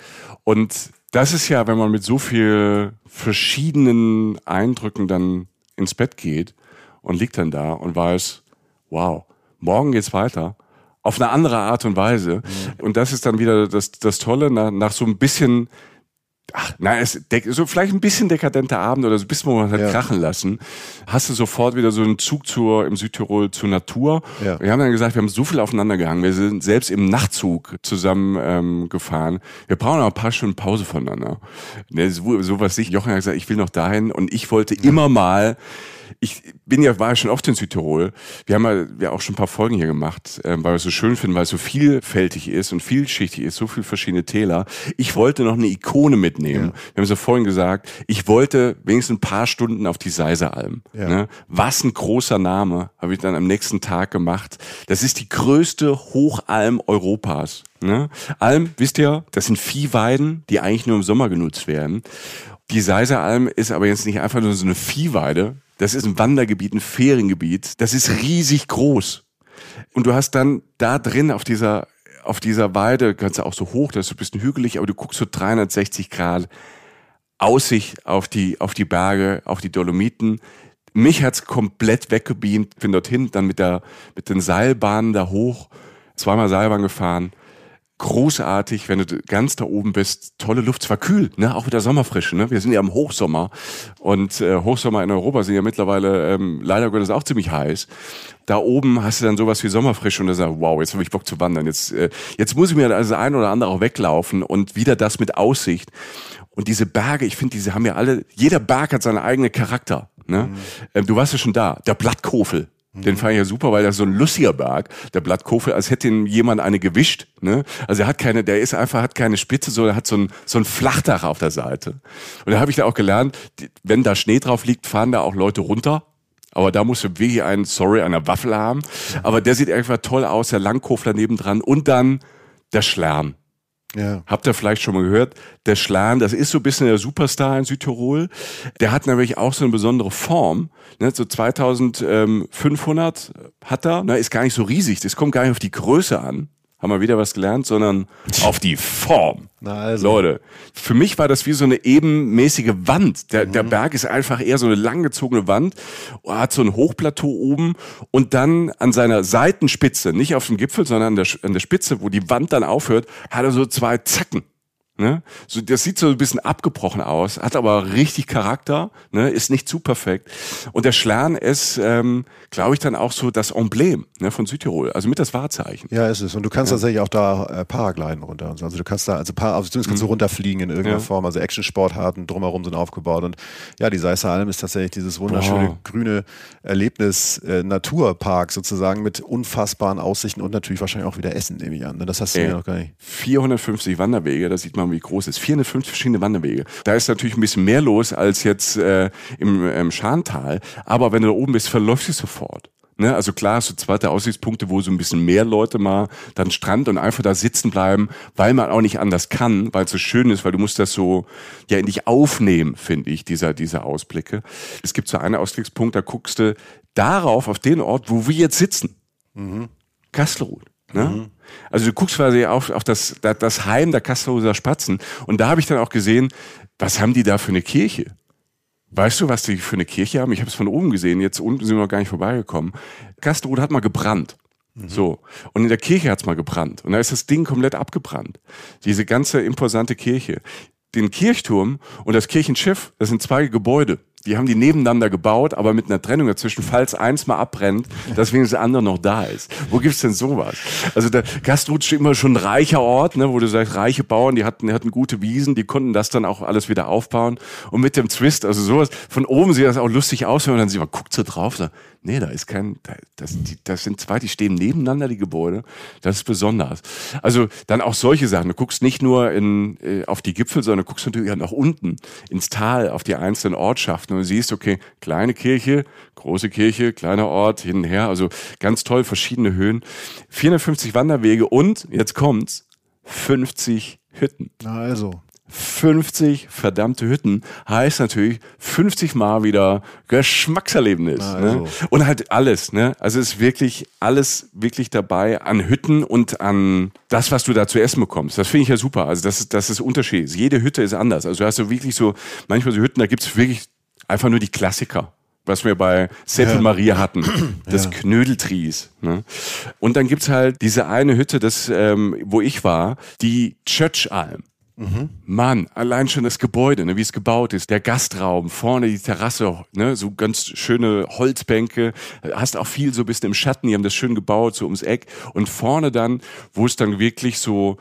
Und das ist ja, wenn man mit so viel verschiedenen Eindrücken dann ins Bett geht und liegt dann da und weiß, wow, morgen geht's weiter. Auf eine andere Art und Weise. Und das ist dann wieder das, das Tolle, nach, nach so ein bisschen ach, na, es so vielleicht ein bisschen dekadenter Abend oder so ein bisschen, wo man halt Ja. krachen lassen, hast du sofort wieder so einen Zug zur, im Südtirol zur Natur. Ja. Wir haben dann gesagt, wir haben so viel aufeinander gehangen. Wir sind selbst im Nachtzug zusammen ähm, gefahren. Wir brauchen noch ein paar Stunden Pause voneinander. Ne, so, sowas nicht. Jochen hat gesagt, ich will noch dahin und ich wollte immer mal ich bin ja, war ja schon oft in Südtirol. Wir haben ja, ja auch schon ein paar Folgen hier gemacht, ähm, weil wir es so schön finden, weil es so vielfältig ist und vielschichtig ist, so viele verschiedene Täler. Ich wollte noch eine Ikone mitnehmen. Wir haben es ja vorhin gesagt, ich wollte wenigstens ein paar Stunden auf die Seiseralm. Ja. Ne? Was ein großer Name, habe ich dann am nächsten Tag gemacht. Das ist die größte Hochalm Europas. Ne? Alm, wisst ihr, das sind Viehweiden, die eigentlich nur im Sommer genutzt werden. Die Seiseralm ist aber jetzt nicht einfach nur so eine Viehweide, Das ist ein Wandergebiet, ein Feriengebiet. Das ist riesig groß. Und du hast dann da drin auf dieser, auf dieser Weide, kannst du auch so hoch, das ist ein bisschen hügelig, aber du guckst so 360 Grad Aussicht auf die, auf die Berge, auf die Dolomiten. Mich hat's komplett weggebeamt. Bin dorthin, dann mit der, mit den Seilbahnen da hoch, zweimal Seilbahn gefahren großartig, wenn du ganz da oben bist. Tolle Luft, zwar kühl, ne? auch wieder Sommerfrische. Ne? Wir sind ja im Hochsommer und äh, Hochsommer in Europa sind ja mittlerweile ähm, leider Gottes auch ziemlich heiß. Da oben hast du dann sowas wie Sommerfrische und du sagst, wow, jetzt habe ich Bock zu wandern. Jetzt, äh, jetzt muss ich mir also ein oder andere auch weglaufen und wieder das mit Aussicht. Und diese Berge, ich finde, diese haben ja alle, jeder Berg hat seinen eigenen Charakter. Ne? Mhm. Ähm, du warst ja schon da, der Blattkofel. Den fand ich ja super, weil das so ein lustiger Berg, der Blattkofel, als hätte ihn jemand eine gewischt. Ne? Also er hat keine, der ist einfach, hat keine Spitze, sondern hat so ein, so ein Flachdach auf der Seite. Und da habe ich da auch gelernt, wenn da Schnee drauf liegt, fahren da auch Leute runter. Aber da musst du wirklich einen, sorry, eine Waffel haben. Aber der sieht einfach toll aus, der Langkofler nebendran und dann der Schlern. Ja. Habt ihr vielleicht schon mal gehört? Der Schlan, das ist so ein bisschen der Superstar in Südtirol. Der hat nämlich auch so eine besondere Form. Ne? So 2500 hat er. Ne? Ist gar nicht so riesig. Das kommt gar nicht auf die Größe an haben wir wieder was gelernt, sondern auf die Form. Also. Leute, für mich war das wie so eine ebenmäßige Wand. Der, mhm. der Berg ist einfach eher so eine langgezogene Wand, hat so ein Hochplateau oben und dann an seiner Seitenspitze, nicht auf dem Gipfel, sondern an der, an der Spitze, wo die Wand dann aufhört, hat er so zwei Zacken. Ne? So, das sieht so ein bisschen abgebrochen aus, hat aber richtig Charakter, ne? ist nicht zu perfekt. Und der Schlern ist, ähm, glaube ich, dann auch so das Emblem ne, von Südtirol, also mit das Wahrzeichen. Ja, ist es. Und du kannst ja. tatsächlich auch da äh, Paragliden runter. Und so. Also du kannst da, also, Par also zumindest kannst mhm. du runterfliegen in irgendeiner ja. Form. Also Action-Sportarten drumherum sind aufgebaut. Und ja, die Seisser Alm ist tatsächlich dieses wunderschöne wow. grüne Erlebnis, äh, Naturpark sozusagen mit unfassbaren Aussichten und natürlich wahrscheinlich auch wieder Essen, nehme ich an. Ne? Das hast du ja noch gar nicht. 450 Wanderwege, das sieht man, wie groß es ist. 450 verschiedene Wanderwege. Da ist natürlich ein bisschen mehr los als jetzt äh, im, im Schantal. Aber wenn du da oben bist, verläuft es sofort. Ne, also klar, so zweite Aussichtspunkte, wo so ein bisschen mehr Leute mal dann Strand und einfach da sitzen bleiben, weil man auch nicht anders kann, weil es so schön ist, weil du musst das so ja in dich aufnehmen, finde ich, dieser, dieser Ausblicke. Es gibt so einen Ausblickspunkt, da guckst du darauf, auf den Ort, wo wir jetzt sitzen. Mhm. Kastelruth. Ne? Mhm. Also du guckst quasi auf, auf das, das Heim der Kastelruther Spatzen und da habe ich dann auch gesehen, was haben die da für eine Kirche? Weißt du, was die für eine Kirche haben? Ich habe es von oben gesehen, jetzt unten sind wir noch gar nicht vorbeigekommen. Kastrod hat mal gebrannt. Mhm. So. Und in der Kirche hat's mal gebrannt. Und da ist das Ding komplett abgebrannt. Diese ganze imposante Kirche. Den Kirchturm und das Kirchenschiff, das sind zwei Gebäude. Die haben die nebeneinander gebaut, aber mit einer Trennung dazwischen, falls eins mal abbrennt, dass wenigstens der andere noch da ist. Wo gibt's denn sowas? Also der Gastrut ist immer schon ein reicher Ort, ne, wo du sagst, reiche Bauern, die hatten, die hatten gute Wiesen, die konnten das dann auch alles wieder aufbauen. Und mit dem Twist, also sowas, von oben sieht das auch lustig aus, und dann sieht man, guckt so drauf, sagt, nee, da ist kein, das, die, das sind zwei, die stehen nebeneinander, die Gebäude. Das ist besonders. Also dann auch solche Sachen. Du guckst nicht nur in, äh, auf die Gipfel, sondern du guckst natürlich auch nach unten ins Tal, auf die einzelnen Ortschaften und du siehst, okay, kleine Kirche, große Kirche, kleiner Ort, hin und her, also ganz toll, verschiedene Höhen. 450 Wanderwege und, jetzt kommt's, 50 Hütten. Na also. 50 verdammte Hütten heißt natürlich 50 Mal wieder Geschmackserlebnis. Ne? Also. Ne? Und halt alles, ne? Also ist wirklich alles wirklich dabei an Hütten und an das, was du da zu essen bekommst. Das finde ich ja super. Also das ist, das ist Unterschied. Jede Hütte ist anders. Also du hast so wirklich so, manchmal so Hütten, da gibt's wirklich einfach nur die Klassiker was wir bei Seppel ja. Maria hatten, das ja. Knödeltries. Ne? Und dann gibt's halt diese eine Hütte, das, ähm, wo ich war, die Church-Alm. Mhm. Mann, allein schon das Gebäude, ne, wie es gebaut ist, der Gastraum, vorne die Terrasse, ne, so ganz schöne Holzbänke, hast auch viel so ein bisschen im Schatten, die haben das schön gebaut, so ums Eck. Und vorne dann, wo es dann wirklich so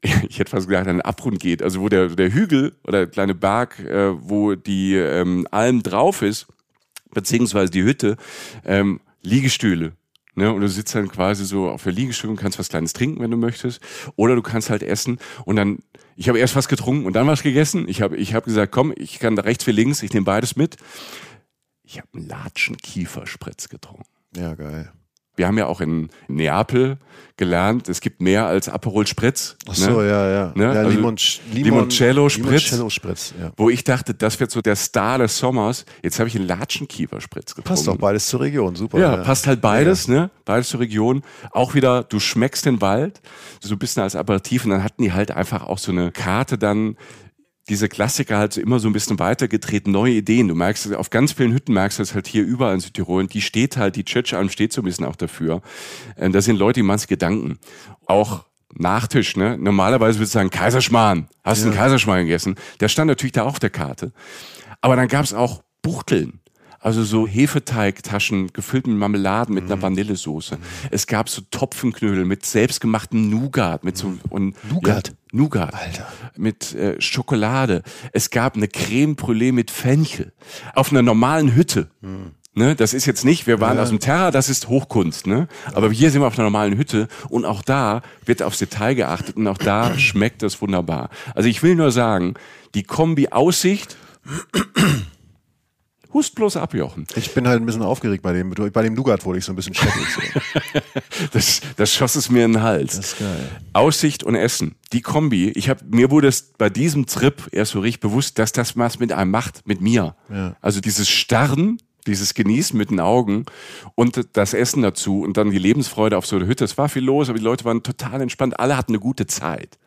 ich hätte fast gesagt, einen Abgrund geht, also wo der, der Hügel oder der kleine Berg, äh, wo die ähm, Alm drauf ist, beziehungsweise die Hütte, ähm, Liegestühle. Ne, und du sitzt dann quasi so auf der Liegestühle und kannst was Kleines trinken, wenn du möchtest. Oder du kannst halt essen und dann, ich habe erst was getrunken und dann was gegessen. Ich habe ich hab gesagt, komm, ich kann da rechts wie links, ich nehme beides mit. Ich habe einen Latschen Kieferspritz getrunken. Ja, geil. Wir haben ja auch in Neapel gelernt, es gibt mehr als Aperol Spritz. Ach so, ne? ja, ja. Ne? ja Also Limon, Limoncello Spritz. Limoncello Spritz, ja. Wo ich dachte, das wird so der Star des Sommers. Jetzt habe ich einen Latschenkiefer Spritz getrunken. Passt doch beides zur Region, super. Ja, passt halt beides, ne? Beides zur Region. Auch wieder, du schmeckst den Wald, so ein bisschen als Aperitif und dann hatten die halt einfach auch so eine Karte dann, diese Klassiker halt so immer so ein bisschen weitergetreten, neue Ideen. Du merkst, auf ganz vielen Hütten merkst du das halt hier überall in Südtirol und die steht halt, die Tschetschalm steht so ein bisschen auch dafür. Ähm, Da sind Leute, die machen sich Gedanken. Auch Nachtisch, ne? Normalerweise würdest du sagen, Kaiserschmarrn. Hast du einen Kaiserschmarrn gegessen? Der stand natürlich da auf der Karte. Aber dann gab's auch Buchteln. Also so Hefeteigtaschen gefüllt mit Marmeladen mit Mhm. einer Vanillesoße. Es gab so Topfenknödel mit selbstgemachtem Nougat, mit so und Nougat? Ja, Nougat. Alter. Mit äh, Schokolade. Es gab eine Creme Brûlée mit Fenchel. Auf einer normalen Hütte. Mhm. Ne, das ist jetzt nicht, wir waren aus dem Terra, das ist Hochkunst, ne? Aber hier sind wir auf einer normalen Hütte und auch da wird aufs Detail geachtet und auch da schmeckt das wunderbar. Also ich will nur sagen, die Kombi Aussicht, hust bloß ab, Jochen. Ich bin halt ein bisschen aufgeregt bei dem. Bei dem Nougat wurde ich so ein bisschen scheppig. So. Das, das schoss es mir in den Hals. Das ist geil. Aussicht und Essen, die Kombi. Ich habe mir wurde es bei diesem Trip erst so richtig bewusst, dass das was mit einem macht, mit mir. Ja. Also dieses Starren, dieses Genießen mit den Augen und das Essen dazu und dann die Lebensfreude auf so einer Hütte. Es war viel los, aber die Leute waren total entspannt. Alle hatten eine gute Zeit.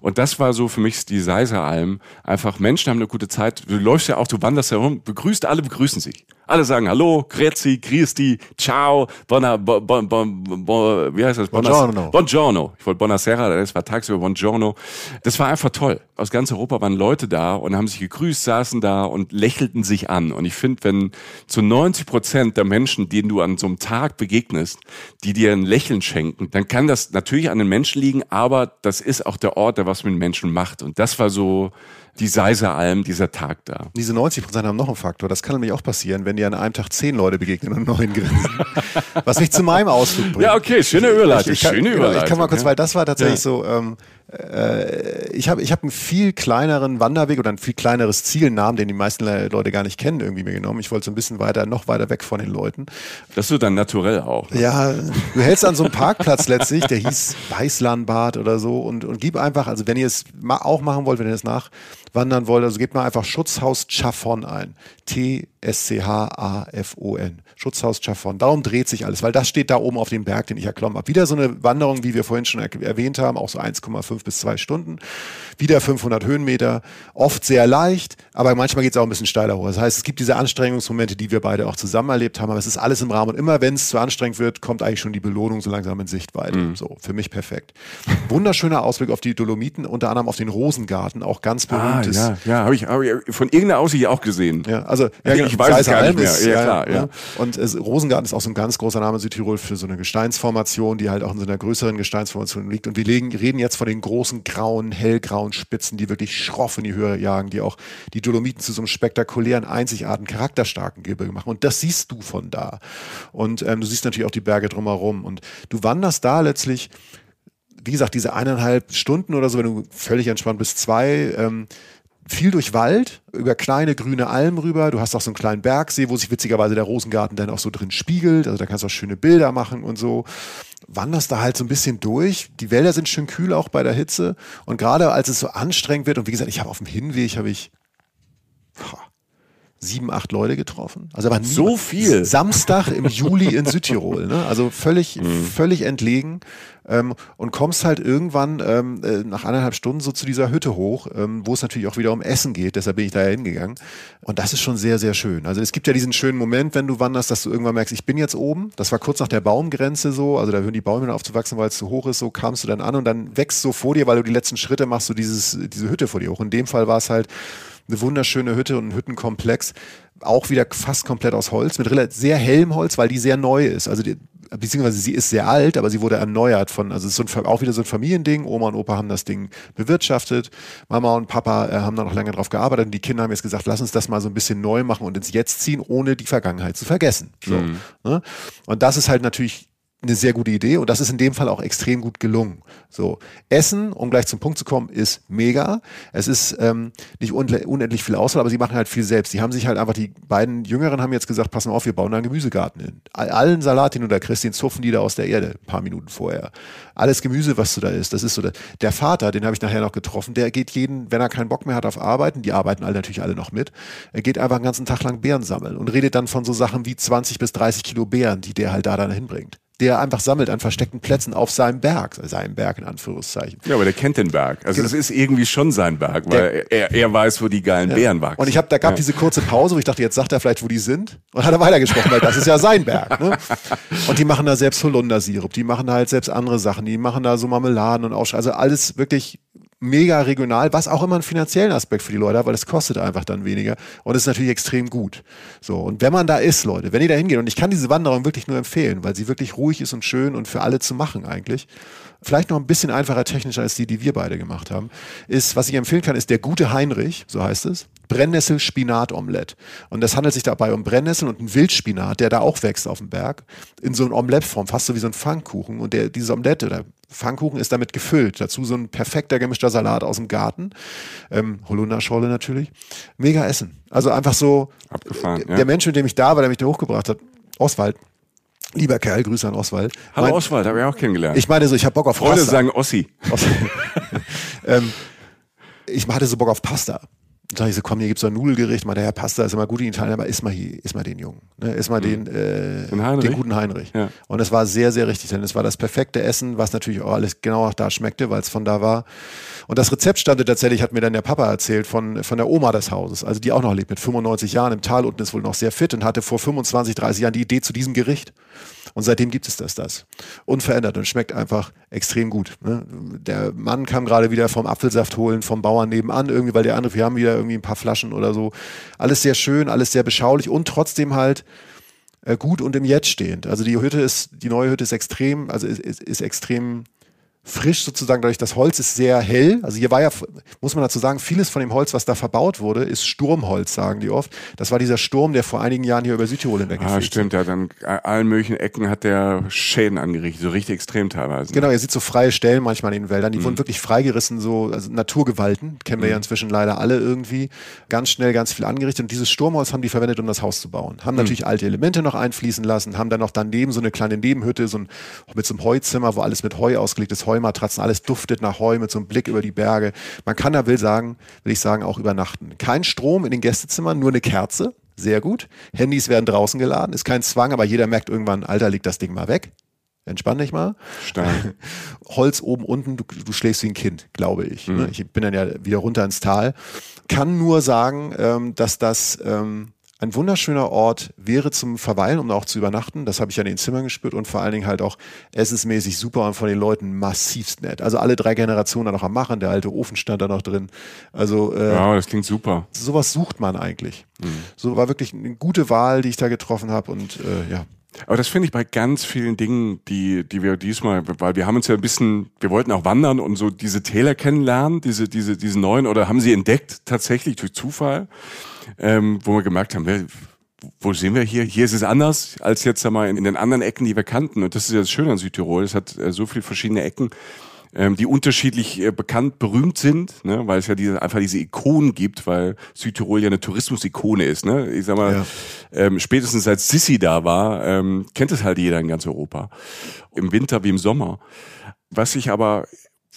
Und das war so für mich die Seiseralm. Einfach Menschen haben eine gute Zeit. Du läufst ja auch, du wanderst herum, begrüßt, alle begrüßen sich. Alle sagen Hallo, Grüezi, Christi, Ciao, Bona, bon, bon, bon, wie heißt das? Buongiorno. Buongiorno. Ich wollte Buonasera, das war tagsüber Buongiorno. Das war einfach toll. Aus ganz Europa waren Leute da und haben sich gegrüßt, saßen da und lächelten sich an. Und ich finde, wenn zu 90 Prozent der Menschen, denen du an so einem Tag begegnest, die dir ein Lächeln schenken, dann kann das natürlich an den Menschen liegen, aber das ist auch der Ort, der was mit Menschen macht. Und das war so die Seiseralm, dieser Tag da. Diese 90 Prozent haben noch einen Faktor. Das kann nämlich auch passieren, wenn dir an einem Tag zehn Leute begegnen und neun grinsen. Was mich zu meinem Ausflug bringt. Ja, okay, schöne Überleitung, Ich, ich, kann, schöne genau, Überleitung. Ich kann mal kurz, weil das war tatsächlich Ja. so, ähm, äh, ich habe ich hab einen viel kleineren Wanderweg oder ein viel kleineres Zielnamen, den die meisten Le- Leute gar nicht kennen, irgendwie mir genommen. Ich wollte so ein bisschen weiter, noch weiter weg von den Leuten. Das ist so dann naturell auch. Ne? Ja, du hältst an so einem Parkplatz letztlich, der hieß Weißlandbad oder so und, und gib einfach, also wenn ihr es ma auch machen wollt, wenn ihr es nachwandern wollt, also gebt mal einfach Schutzhaus Chaffon ein. T-S-C-H-A-F-O-N. Schutzhaus Chaffon. Darum dreht sich alles, weil das steht da oben auf dem Berg, den ich erklommen habe. Wieder so eine Wanderung, wie wir vorhin schon er erwähnt haben, auch so 1,5 bis 2 Stunden. Wieder 500 Höhenmeter. Oft sehr leicht, aber manchmal geht es auch ein bisschen steiler hoch. Das heißt, es gibt diese Anstrengungsmomente, die wir beide auch zusammen erlebt haben, aber es ist alles im Rahmen. Und immer wenn es zu anstrengend wird, kommt eigentlich schon die Belohnung so langsam in Sichtweite. So, für mich perfekt. Wunderschöner Ausblick auf die Dolomiten, unter anderem auf den Rosengarten, auch ganz Ah, berühmtes. ja, ja, habe ich, hab ich von irgendeiner Aussicht auch gesehen. Ja, also Ja, genau, ich weiß es gar nicht mehr. Ist, Ja, klar, ja. Und es, Rosengarten ist auch so ein ganz großer Name in Südtirol für so eine Gesteinsformation, die halt auch in so einer größeren Gesteinsformation liegt. Und wir legen, reden jetzt von den großen grauen, hellgrauen Spitzen, die wirklich schroff in die Höhe jagen, die auch die Dolomiten zu so einem spektakulären, einzigartigen, charakterstarken Gebirge machen. Und das siehst du von da. Und ähm, du siehst natürlich auch die Berge drumherum. Und du wanderst da letztlich wie gesagt, diese eineinhalb Stunden oder so, wenn du völlig entspannt bist, zwei, ähm, viel durch Wald, über kleine grüne Almen rüber. Du hast auch so einen kleinen Bergsee, wo sich witzigerweise der Rosengarten dann auch so drin spiegelt. Also da kannst du auch schöne Bilder machen und so. Wanderst da halt so ein bisschen durch. Die Wälder sind schön kühl auch bei der Hitze. Und gerade als es so anstrengend wird, und wie gesagt, ich habe auf dem Hinweg, habe ich sieben, acht Leute getroffen. Also aber So viel? Samstag im Juli in Südtirol. Ne? Also völlig, Mhm. völlig entlegen. Ähm, und kommst halt irgendwann ähm, äh, nach eineinhalb Stunden so zu dieser Hütte hoch, ähm, wo es natürlich auch wieder um Essen geht. Deshalb bin ich da ja hingegangen. Und das ist schon sehr, sehr schön. Also es gibt ja diesen schönen Moment, wenn du wanderst, dass du irgendwann merkst, ich bin jetzt oben. Das war kurz nach der Baumgrenze so. Also da hören die Bäume aufzuwachsen, weil es zu hoch ist. So kamst du dann an und dann wächst so vor dir, weil du die letzten Schritte machst, so dieses, diese Hütte vor dir hoch. In dem Fall war es halt eine wunderschöne Hütte und ein Hüttenkomplex. Auch wieder fast komplett aus Holz, mit relativ sehr hellem Holz, weil die sehr neu ist. Also die, beziehungsweise sie ist sehr alt, aber sie wurde erneuert von, also es ist so ein, auch wieder so ein Familiending. Oma und Opa haben das Ding bewirtschaftet. Mama und Papa äh, haben da noch lange drauf gearbeitet und die Kinder haben jetzt gesagt, lass uns das mal so ein bisschen neu machen und ins Jetzt ziehen, ohne die Vergangenheit zu vergessen. So, ne? Und das ist halt natürlich eine sehr gute Idee und das ist in dem Fall auch extrem gut gelungen. So, Essen, um gleich zum Punkt zu kommen, ist mega. Es ist ähm, nicht unendlich viel Auswahl, aber sie machen halt viel selbst. Die haben sich halt einfach, die beiden Jüngeren haben jetzt gesagt, pass mal auf, wir bauen da einen Gemüsegarten hin. Allen Salat, den du da kriegst, den zupfen die da aus der Erde, ein paar Minuten vorher. Alles Gemüse, was du da isst, das ist so. Der, der Vater, den habe ich nachher noch getroffen, der geht jeden, wenn er keinen Bock mehr hat auf Arbeiten, die arbeiten alle natürlich alle noch mit, er geht einfach einen ganzen Tag lang Beeren sammeln und redet dann von so Sachen wie 20 bis 30 Kilo Beeren, die der halt da dann hinbringt der einfach sammelt an versteckten Plätzen auf seinem Berg, seinem Berg in Anführungszeichen. Ja, aber der kennt den Berg. Also es ist irgendwie schon sein Berg, weil der, er, er weiß, wo die geilen ja. Bären wachsen. Und ich habe, da gab ja. diese kurze Pause, wo ich dachte, jetzt sagt er vielleicht, wo die sind. Und hat er weitergesprochen, weil das ist ja sein Berg. Ne? Und die machen da selbst Holundersirup, die machen da halt selbst andere Sachen, die machen da so Marmeladen und Aussch also alles wirklich mega regional, was auch immer einen finanziellen Aspekt für die Leute hat, weil es kostet einfach dann weniger und ist natürlich extrem gut. So, und wenn man da ist, Leute, wenn ihr da hingeht, und ich kann diese Wanderung wirklich nur empfehlen, weil sie wirklich ruhig ist und schön und für alle zu machen eigentlich, vielleicht noch ein bisschen einfacher technischer als die, die wir beide gemacht haben, ist, was ich empfehlen kann, ist der gute Heinrich, so heißt es, Brennnessel-Spinat-Omelett. Und das handelt sich dabei um Brennnessel und einen Wildspinat, der da auch wächst auf dem Berg, in so einer Omelettform, fast so wie so ein Pfannkuchen. Und der, dieses Omelette oder Pfannkuchen ist damit gefüllt. Dazu so ein perfekter gemischter Salat aus dem Garten. Ähm, Holunderschorle natürlich. Mega Essen. Also einfach so. Abgefahren. Der ja. Mensch, mit dem ich da war, der mich da hochgebracht hat, Oswald, Lieber Kerl, Grüße an Oswald. Hallo mein, Oswald, habe ich auch kennengelernt. Ich meine so, ich habe Bock auf Freunde Pasta. Freunde sagen Ossi. ähm, ich hatte so Bock auf Pasta. Dann sag ich so, komm, hier gibt's so ein Nudelgericht. Mal der Herr Pasta ist immer gut in Italien, aber iss mal hier, iss mal den Jungen. Ne? Iss mal mhm. den, äh, den guten Heinrich. Ja. Und es war sehr, sehr richtig, denn es war das perfekte Essen, was natürlich auch alles genau nach da schmeckte, weil es von da war. Und das Rezept stammte tatsächlich, hat mir dann der Papa erzählt, von, von der Oma des Hauses, also die auch noch lebt, mit 95 Jahren im Tal unten ist wohl noch sehr fit und hatte vor 25, 30 Jahren die Idee zu diesem Gericht. Und seitdem gibt es das, das. Unverändert und schmeckt einfach extrem gut. Ne? Der Mann kam gerade wieder vom Apfelsaft holen, vom Bauern nebenan, irgendwie, weil der andere, wir haben wieder irgendwie ein paar Flaschen oder so. Alles sehr schön, alles sehr beschaulich und trotzdem halt äh, gut und im Jetzt stehend. Also die Hütte ist, die neue Hütte ist extrem, also ist, ist, ist extrem frisch sozusagen, dadurch das Holz ist sehr hell. Also hier war ja, muss man dazu sagen, vieles von dem Holz, was da verbaut wurde, ist Sturmholz, sagen die oft. Das war dieser Sturm, der vor einigen Jahren hier über Südtirol hinweg Ah, stimmt, ja, dann allen möglichen Ecken hat der Schäden angerichtet, so richtig extrem teilweise. Genau, ihr seht so freie Stellen manchmal in den Wäldern, die mhm. wurden wirklich freigerissen, so, also Naturgewalten, kennen wir mhm. ja inzwischen leider alle irgendwie, ganz schnell ganz viel angerichtet und dieses Sturmholz haben die verwendet, um das Haus zu bauen. Haben mhm. natürlich alte Elemente noch einfließen lassen, haben dann noch daneben so eine kleine Nebenhütte, so ein, mit so einem Heuzimmer, wo alles mit Heu ausgelegt ist, Heumatratzen, alles duftet nach Heu mit so einem Blick über die Berge. Man kann da, will sagen, will ich sagen, auch übernachten. Kein Strom in den Gästezimmern, nur eine Kerze. Sehr gut. Handys werden draußen geladen. Ist kein Zwang, aber jeder merkt irgendwann, Alter, liegt das Ding mal weg. Entspann dich mal. Stein. Holz oben, unten, du, du schläfst wie ein Kind, glaube ich. Mhm. Ich bin dann ja wieder runter ins Tal. Kann nur sagen, ähm, dass das ähm, ein wunderschöner Ort wäre zum Verweilen, um auch zu übernachten. Das habe ich an den Zimmern gespürt und vor allen Dingen halt auch essensmäßig super und von den Leuten massivst nett. Also alle drei Generationen da noch am Machen, der alte Ofen stand da noch drin. Also äh, ja, das klingt super. Sowas sucht man eigentlich. Mhm. So war wirklich eine gute Wahl, die ich da getroffen habe und äh, ja. Aber das finde ich bei ganz vielen Dingen, die, die wir diesmal, weil wir haben uns ja ein bisschen, wir wollten auch wandern und so diese Täler kennenlernen, diese, diese, diese neuen, oder haben sie entdeckt tatsächlich durch Zufall ähm, wo wir gemerkt haben, wo sind wir hier? Hier ist es anders als jetzt einmal in, den anderen Ecken, die wir kannten. Und das ist ja das Schöne an Südtirol. Es hat äh, so viele verschiedene Ecken, ähm, die unterschiedlich äh, bekannt, berühmt sind, ne? weil es ja diese, einfach diese Ikonen gibt, weil Südtirol ja eine Tourismusikone ist. Ne? Ich sag mal, ja. ähm, spätestens als Sissi da war, ähm, kennt es halt jeder in ganz Europa. Im Winter wie im Sommer. Was ich aber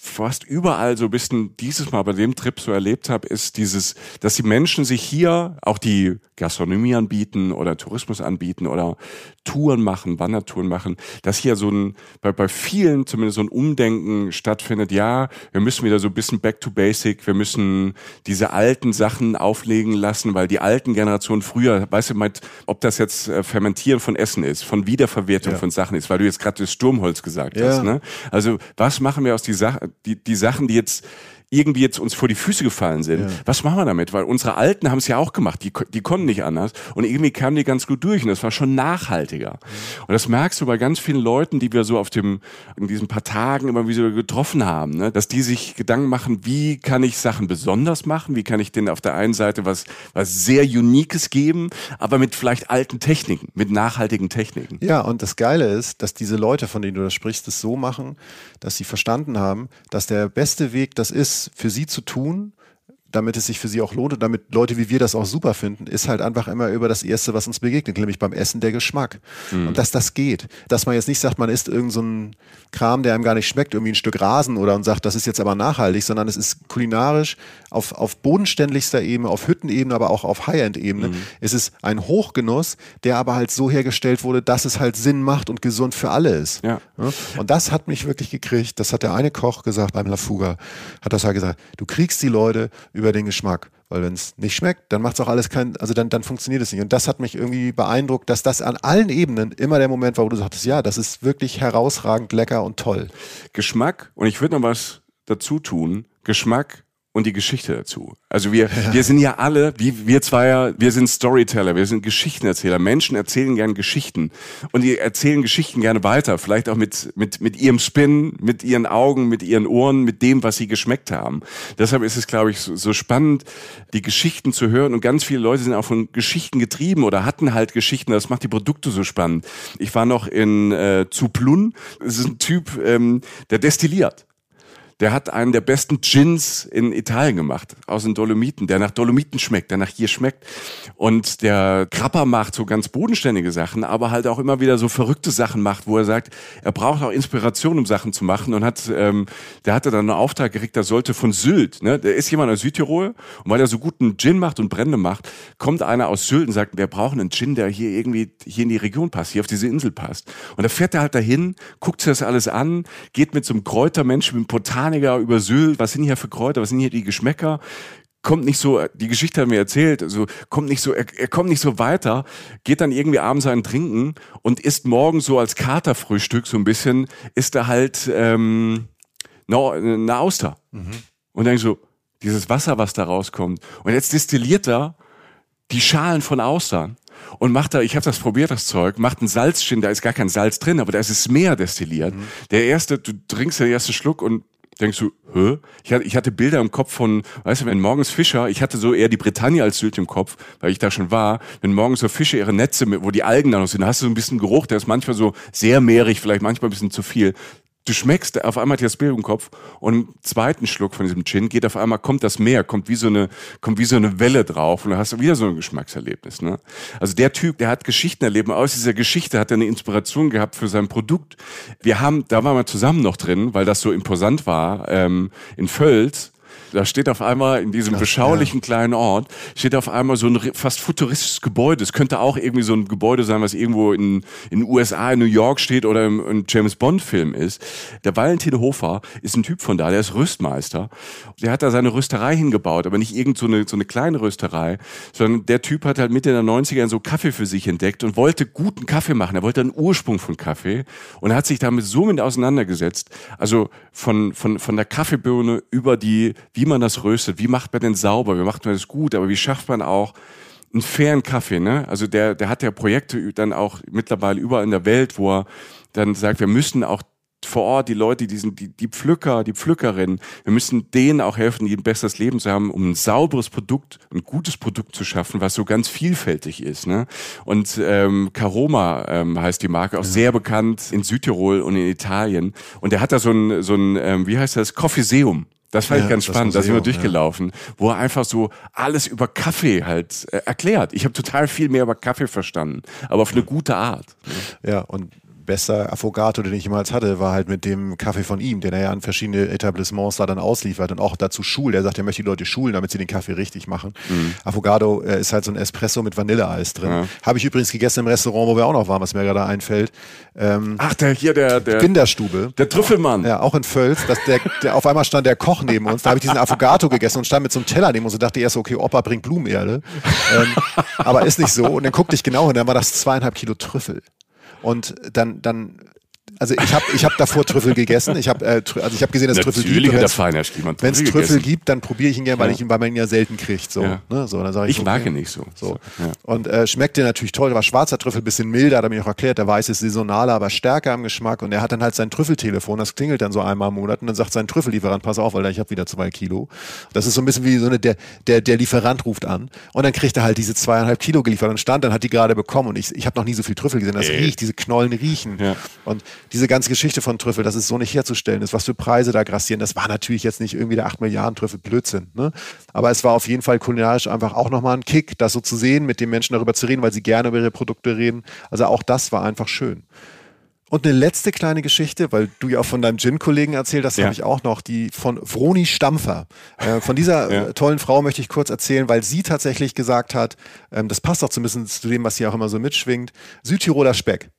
fast überall so ein bisschen dieses Mal bei dem Trip so erlebt habe, ist dieses, dass die Menschen sich hier auch die Gastronomie anbieten oder Tourismus anbieten oder Touren machen, Wandertouren machen, dass hier so ein, bei, bei vielen zumindest so ein Umdenken stattfindet, ja, wir müssen wieder so ein bisschen back to basic, wir müssen diese alten Sachen auflegen lassen, weil die alten Generationen früher, weißt du, meint, ob das jetzt äh, Fermentieren von Essen ist, von Wiederverwertung ja. von Sachen ist, weil du jetzt gerade das Sturmholz gesagt ja. hast, ne? Also, was machen wir aus die Sachen, die, die Sachen, die jetzt irgendwie jetzt uns vor die Füße gefallen sind. Ja. Was machen wir damit? Weil unsere Alten haben es ja auch gemacht, die, die konnten nicht anders und irgendwie kamen die ganz gut durch und das war schon nachhaltiger. Und das merkst du bei ganz vielen Leuten, die wir so auf dem, in diesen paar Tagen immer wieder getroffen haben, ne? dass die sich Gedanken machen, wie kann ich Sachen besonders machen, wie kann ich denen auf der einen Seite was, was sehr Unikes geben, aber mit vielleicht alten Techniken, mit nachhaltigen Techniken. Ja, und das Geile ist, dass diese Leute, von denen du das sprichst, es so machen, dass sie verstanden haben, dass der beste Weg das ist, für sie zu tun, damit es sich für sie auch lohnt und damit Leute wie wir das auch super finden, ist halt einfach immer über das Erste, was uns begegnet, nämlich beim Essen der Geschmack. Mhm. Und dass das geht. Dass man jetzt nicht sagt, man isst irgendein so Kram, der einem gar nicht schmeckt, irgendwie ein Stück Rasen oder und sagt, das ist jetzt aber nachhaltig, sondern es ist kulinarisch auf, auf bodenständigster Ebene, auf Hüttenebene, aber auch auf High-End-Ebene. Mhm. Es ist ein Hochgenuss, der aber halt so hergestellt wurde, dass es halt Sinn macht und gesund für alle ist. Ja. Und das hat mich wirklich gekriegt. Das hat der eine Koch gesagt beim La Fuga, hat das halt gesagt, du kriegst die Leute über den Geschmack. Weil wenn es nicht schmeckt, dann macht es auch alles kein, also dann, dann funktioniert es nicht. Und das hat mich irgendwie beeindruckt, dass das an allen Ebenen immer der Moment war, wo du sagtest, ja, das ist wirklich herausragend lecker und toll. Geschmack, und ich würde noch was dazu tun, Geschmack und die Geschichte dazu. Also wir, ja. wir sind ja alle, wie wir zwei ja, wir sind Storyteller, wir sind Geschichtenerzähler. Menschen erzählen gern Geschichten und die erzählen Geschichten gerne weiter, vielleicht auch mit mit mit ihrem Spin, mit ihren Augen, mit ihren Ohren, mit dem, was sie geschmeckt haben. Deshalb ist es, glaube ich, so, so spannend, die Geschichten zu hören. Und ganz viele Leute sind auch von Geschichten getrieben oder hatten halt Geschichten. Das macht die Produkte so spannend. Ich war noch in äh, Zuplun. Das ist ein Typ, ähm, der destilliert der hat einen der besten Gins in Italien gemacht, aus den Dolomiten, der nach Dolomiten schmeckt, der nach hier schmeckt. Und der Krapper macht so ganz bodenständige Sachen, aber halt auch immer wieder so verrückte Sachen macht, wo er sagt, er braucht auch Inspiration, um Sachen zu machen. Und hat, ähm, der hatte dann einen Auftrag gekriegt, der sollte von Sylt, ne? Der ist jemand aus Südtirol und weil er so guten Gin macht und Brände macht, kommt einer aus Sylt und sagt, wir brauchen einen Gin, der hier irgendwie hier in die Region passt, hier auf diese Insel passt. Und da fährt er halt dahin, guckt sich das alles an, geht mit so einem Kräutermensch, mit einem Portal Botaniker über Sylt, was sind hier für Kräuter, was sind hier die Geschmäcker, kommt nicht so, die Geschichte hat mir erzählt, also kommt nicht so, er, er kommt nicht so weiter, geht dann irgendwie abends einen trinken und isst morgen so als Katerfrühstück so ein bisschen, ist da halt ähm, eine Auster. Mhm. Und dann so, dieses Wasser, was da rauskommt. Und jetzt destilliert er die Schalen von Austern und macht da, ich habe das probiert, das Zeug, macht einen Salzgin, da ist gar kein Salz drin, aber da ist es mehr destilliert. Mhm. Der erste, du trinkst den ersten Schluck und denkst du, hä? Ich hatte, Bilder im Kopf von, weißt du, wenn morgens Fischer, ich hatte so eher die Bretagne als Sylt im Kopf, weil ich da schon war, wenn morgens so Fische ihre Netze, mit, wo die Algen da noch sind, da hast du so ein bisschen Geruch, der ist manchmal so sehr mehrig, vielleicht manchmal ein bisschen zu viel du schmeckst, auf einmal hat das Bild im Kopf und im zweiten Schluck von diesem Gin geht auf einmal, kommt das Meer, kommt wie so eine, kommt wie so eine Welle drauf und dann hast du wieder so ein Geschmackserlebnis, ne? Also der Typ, der hat Geschichten erlebt, aus dieser Geschichte hat er eine Inspiration gehabt für sein Produkt. Wir haben, da waren wir zusammen noch drin, weil das so imposant war, ähm, in Völz da steht auf einmal in diesem Krass, beschaulichen ja. kleinen Ort, steht auf einmal so ein fast futuristisches Gebäude. Es könnte auch irgendwie so ein Gebäude sein, was irgendwo in in den USA, in New York steht oder im, im James Bond Film ist. Der Valentin Hofer ist ein Typ von da, der ist Rüstmeister. Der hat da seine Rösterei hingebaut, aber nicht irgend so eine, so eine kleine Rösterei, sondern der Typ hat halt Mitte der 90er so Kaffee für sich entdeckt und wollte guten Kaffee machen. Er wollte einen Ursprung von Kaffee und hat sich damit so mit auseinandergesetzt. Also von, von, von der Kaffeebohne über die, wie wie man das röstet, wie macht man den sauber, wie macht man das gut, aber wie schafft man auch einen fairen Kaffee, ne? Also der, der hat ja Projekte dann auch mittlerweile überall in der Welt, wo er dann sagt, wir müssen auch vor Ort die Leute, die sind die, die Pflücker, die Pflückerinnen, wir müssen denen auch helfen, die ein besseres Leben zu haben, um ein sauberes Produkt, ein gutes Produkt zu schaffen, was so ganz vielfältig ist. Ne? Und ähm, Caroma ähm, heißt die Marke, auch sehr bekannt in Südtirol und in Italien. Und der hat da so ein, so ein ähm, wie heißt das, Coffeeseum. Das fand ja, ich ganz spannend, da sind wir durchgelaufen, ja. wo er einfach so alles über Kaffee halt äh, erklärt. Ich habe total viel mehr über Kaffee verstanden, aber auf eine gute Art. Ja, und bester Affogato, den ich jemals hatte, war halt mit dem Kaffee von ihm, den er ja an verschiedene Etablissements da dann ausliefert und auch dazu schult. Er sagt, er möchte die Leute schulen, damit sie den Kaffee richtig machen. Mhm. Affogato äh, ist halt so ein Espresso mit Vanilleeis drin. Ja. Habe ich übrigens gegessen im Restaurant, wo wir auch noch waren, was mir gerade einfällt. Ähm, Ach, der hier, der, der Kinderstube. Der Trüffelmann. Ja, auch in Völz. Dass der, der, auf einmal stand der Koch neben uns. Da habe ich diesen Affogato gegessen und stand mit so einem Teller neben uns und dachte erst, okay, Opa bringt Blumenerde. ähm, aber ist nicht so. Und dann guckte ich genau hin, dann war das zweieinhalb Kilo Trüffel. Und dann, dann Also ich habe ich hab davor Trüffel gegessen. Ich habe äh, also ich habe gesehen, dass Natürlich Trüffel gibt. hat der Feiner Schliemann Wenn es Trüffel gegessen. gibt, dann probiere ich ihn gerne, weil, Ja. ich ihn, weil man ihn ja selten kriegt. So, Ja. ne? so dann sage ich, Ich mag okay. ihn nicht so. So. Ja. Und äh, schmeckte natürlich toll. Da war schwarzer Trüffel, bisschen milder, hat er mir auch erklärt. Der weiße ist saisonaler, aber stärker im Geschmack. Und er hat dann halt sein Trüffeltelefon, das klingelt dann so einmal im Monat und dann sagt sein Trüffellieferant, pass auf, weil ich habe wieder zwei Kilo. Das ist so ein bisschen wie so eine, der, der, der Lieferant ruft an und dann kriegt er halt diese zweieinhalb Kilo geliefert und stand, dann hat die gerade bekommen und ich, ich habe noch nie so viel Trüffel gesehen. Das Ey. riecht, diese Knollen riechen. Ja. Und diese ganze Geschichte von Trüffel, das ist so nicht herzustellen ist, was für Preise da grassieren, das war natürlich jetzt nicht irgendwie der 8 Milliarden Trüffel Blödsinn. Ne? Aber es war auf jeden Fall kulinarisch einfach auch nochmal ein Kick, das so zu sehen, mit den Menschen darüber zu reden, weil sie gerne über ihre Produkte reden. Also auch das war einfach schön. Und eine letzte kleine Geschichte, weil du ja auch von deinem Gin-Kollegen erzählt hast, Ja. habe ich auch noch, die von Vroni Stampfer. Äh, von dieser Ja. tollen Frau möchte ich kurz erzählen, weil sie tatsächlich gesagt hat, ähm, das passt auch so ein bisschen zu dem, was hier auch immer so mitschwingt, Südtiroler Speck.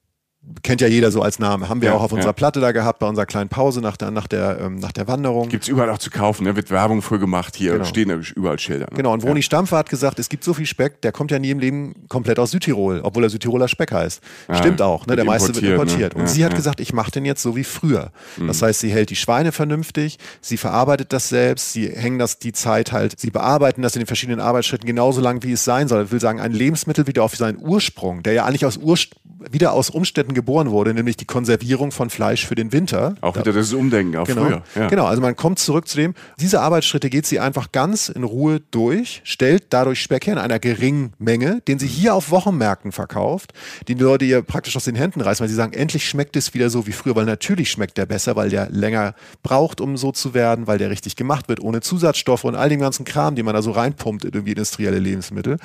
Kennt ja jeder so als Name. Haben wir Ja, auch auf unserer ja. Platte da gehabt, bei unserer kleinen Pause nach der, nach der, ähm, nach der Wanderung. Gibt's überall auch zu kaufen, ne? wird Werbung für gemacht, hier Genau. stehen überall Schilder. Ne? Genau, und Vroni Stampfer hat gesagt, es gibt so viel Speck, der kommt ja nie im Leben komplett aus Südtirol, obwohl er Südtiroler Speck heißt. Stimmt auch, ne? der meiste wird importiert, ne? Und Ja, sie hat ja. Mhm. gesagt, ich mache den jetzt so wie früher. Das heißt, sie hält die Schweine vernünftig, sie verarbeitet das selbst, sie hängen das die Zeit halt, sie bearbeiten das in den verschiedenen Arbeitsschritten genauso lang, wie es sein soll. Ich will sagen, ein Lebensmittel wieder auf seinen Ursprung, der ja eigentlich aus Urst wieder aus Umständen geboren wurde, nämlich die Konservierung von Fleisch für den Winter. Auch wieder das Umdenken auf Genau. früher. Ja. genau, also man kommt zurück zu dem, diese Arbeitsschritte geht sie einfach ganz in Ruhe durch, stellt dadurch Speck her in einer geringen Menge, den sie hier auf Wochenmärkten verkauft, den die Leute ihr praktisch aus den Händen reißen, weil sie sagen, endlich schmeckt es wieder so wie früher, weil natürlich schmeckt der besser, weil der länger braucht, um so zu werden, weil der richtig gemacht wird, ohne Zusatzstoffe und all dem ganzen Kram, den man da so reinpumpt in irgendwie industrielle Lebensmittel.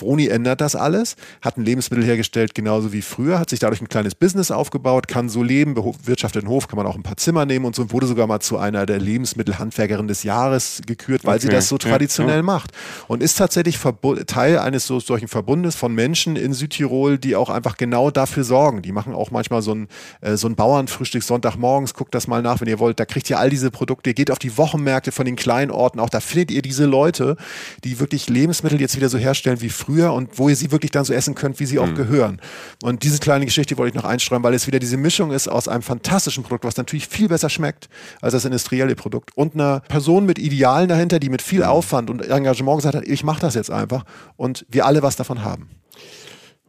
Vroni ändert das alles, hat ein Lebensmittel hergestellt, genauso wie früher, hat sich dadurch ein kleines Business aufgebaut, kann so leben, bewirtschaftet einen Hof, kann man auch ein paar Zimmer nehmen und so und wurde sogar mal zu einer der Lebensmittelhandwerkerinnen des Jahres gekürt, weil sie Okay. das so Ja, traditionell ja. macht und ist tatsächlich verbu- Teil eines so, solchen Verbundes von Menschen in Südtirol, die auch einfach genau dafür sorgen. Die machen auch manchmal so ein, äh, so ein Bauernfrühstück Sonntagmorgens, guckt das mal nach, wenn ihr wollt. Da kriegt ihr all diese Produkte, ihr geht auf die Wochenmärkte von den kleinen Orten, auch da findet ihr diese Leute, die wirklich Lebensmittel jetzt wieder so herstellen wie früher und wo ihr sie wirklich dann so essen könnt, wie sie auch gehören. Und diese kleine Geschichte wollte ich noch einstreuen, weil es wieder diese Mischung ist aus einem fantastischen Produkt, was natürlich viel besser schmeckt als das industrielle Produkt und einer Person mit Idealen dahinter, die mit viel Aufwand und Engagement gesagt hat, ich mache das jetzt einfach und wir alle was davon haben.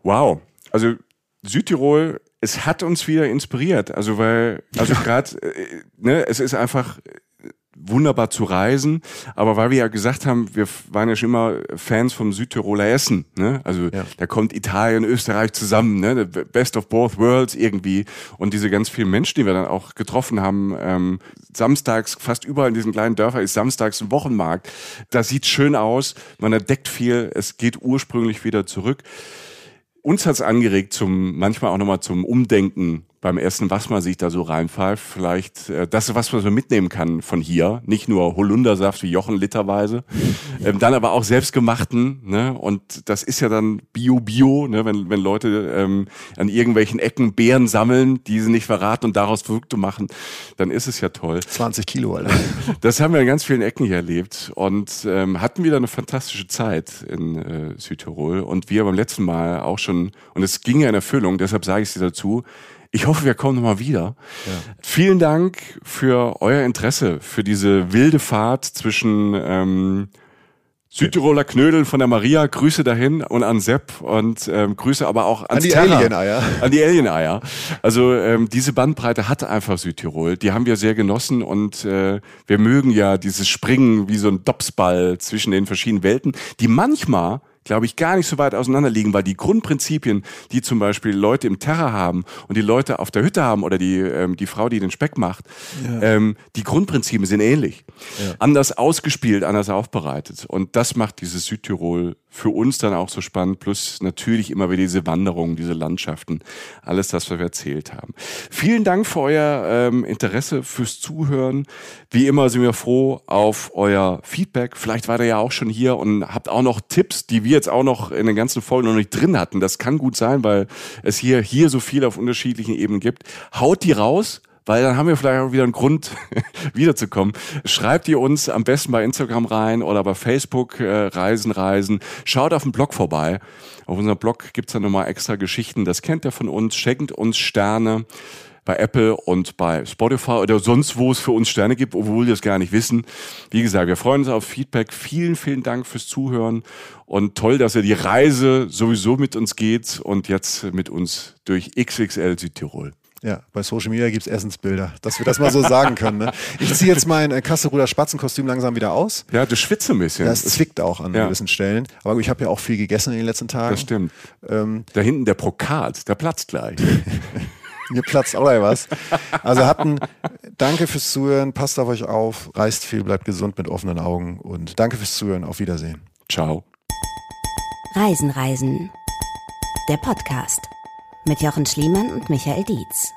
Wow. Also Südtirol, es hat uns wieder inspiriert. Also weil, also gerade, äh, ne, es ist einfach wunderbar zu reisen, aber weil wir ja gesagt haben, wir waren ja schon immer Fans vom Südtiroler Essen, ne? Also Ja. da kommt Italien, Österreich zusammen, ne? The Best of both worlds irgendwie und diese ganz vielen Menschen, die wir dann auch getroffen haben, ähm, samstags fast überall in diesen kleinen Dörfern ist samstags ein Wochenmarkt. Das sieht schön aus, man entdeckt viel, es geht ursprünglich wieder zurück uns hat's angeregt zum manchmal auch nochmal zum Umdenken beim Essen, was man sich da so reinpfeift. Vielleicht äh, das, was man so mitnehmen kann von hier. Nicht nur Holundersaft wie Jochen literweise, ähm, dann aber auch selbstgemachten. Ne? Und das ist ja dann Bio-Bio, ne? wenn, wenn Leute ähm, an irgendwelchen Ecken Beeren sammeln, die sie nicht verraten und daraus Produkte machen, dann ist es ja toll. 20 Kilo, Alter. Das haben wir in ganz vielen Ecken hier erlebt und ähm, hatten wieder eine fantastische Zeit in äh, Südtirol. Und wir beim letzten Mal auch schon, und es ging ja in Erfüllung, deshalb sage ich es dir dazu. Ich hoffe, wir kommen nochmal wieder. Vielen Dank für euer Interesse, für diese wilde Fahrt zwischen ähm, Südtiroler Knödeln von der Maria, Grüße dahin und an Sepp und ähm, Grüße aber auch ans die Terra. Alien-Eier. An die Alien-Eier. Also ähm, diese Bandbreite hat einfach Südtirol. Die haben wir sehr genossen und äh, wir mögen ja dieses Springen wie so ein Dopsball zwischen den verschiedenen Welten, die manchmal glaube ich, gar nicht so weit auseinander liegen, weil die Grundprinzipien, die zum Beispiel Leute im Terra haben und die Leute auf der Hütte haben oder die, ähm, die Frau, die den Speck macht, ähm, die Grundprinzipien sind ähnlich. Anders ausgespielt, anders aufbereitet. Und das macht dieses Südtirol für uns dann auch so spannend, plus natürlich immer wieder diese Wanderungen, diese Landschaften, alles das, was wir erzählt haben. Vielen Dank für euer ähm, Interesse, fürs Zuhören. Wie immer sind wir froh auf euer Feedback. Vielleicht war ihr ja auch schon hier und habt auch noch Tipps, die wir jetzt auch noch in den ganzen Folgen noch nicht drin hatten. Das kann gut sein, weil es hier, hier so viel auf unterschiedlichen Ebenen gibt. Haut die raus weil dann haben wir vielleicht auch wieder einen Grund, wiederzukommen. Schreibt ihr uns am besten bei Instagram rein oder bei Facebook äh, Reisen, Reisen. Schaut auf dem Blog vorbei. Auf unserem Blog gibt's dann nochmal extra Geschichten. Das kennt ihr von uns. Schenkt uns Sterne bei Apple und bei Spotify oder sonst, wo es für uns Sterne gibt, obwohl wir es gar nicht wissen. Wie gesagt, wir freuen uns auf Feedback. Vielen, vielen Dank fürs Zuhören und toll, dass ihr die Reise sowieso mit uns geht und jetzt mit uns durch XXL Südtirol. Ja, bei Social Media gibt es Essensbilder, dass wir das mal so sagen können. Ne? Ich ziehe jetzt mein äh, Kasseruder Spatzenkostüm langsam wieder aus. Ja, du schwitzt ein bisschen. Das zwickt auch an Ja. gewissen Stellen. Aber ich habe ja auch viel gegessen in den letzten Tagen. Das stimmt. Ähm, Da hinten der Brokat, der platzt gleich. mir platzt auch gleich was. Also hatten, danke fürs Zuhören, passt auf euch auf, reist viel, bleibt gesund mit offenen Augen und danke fürs Zuhören. Auf Wiedersehen. Ciao. Reisen, Reisen. Der Podcast mit Jochen Schliemann und Michael Dietz.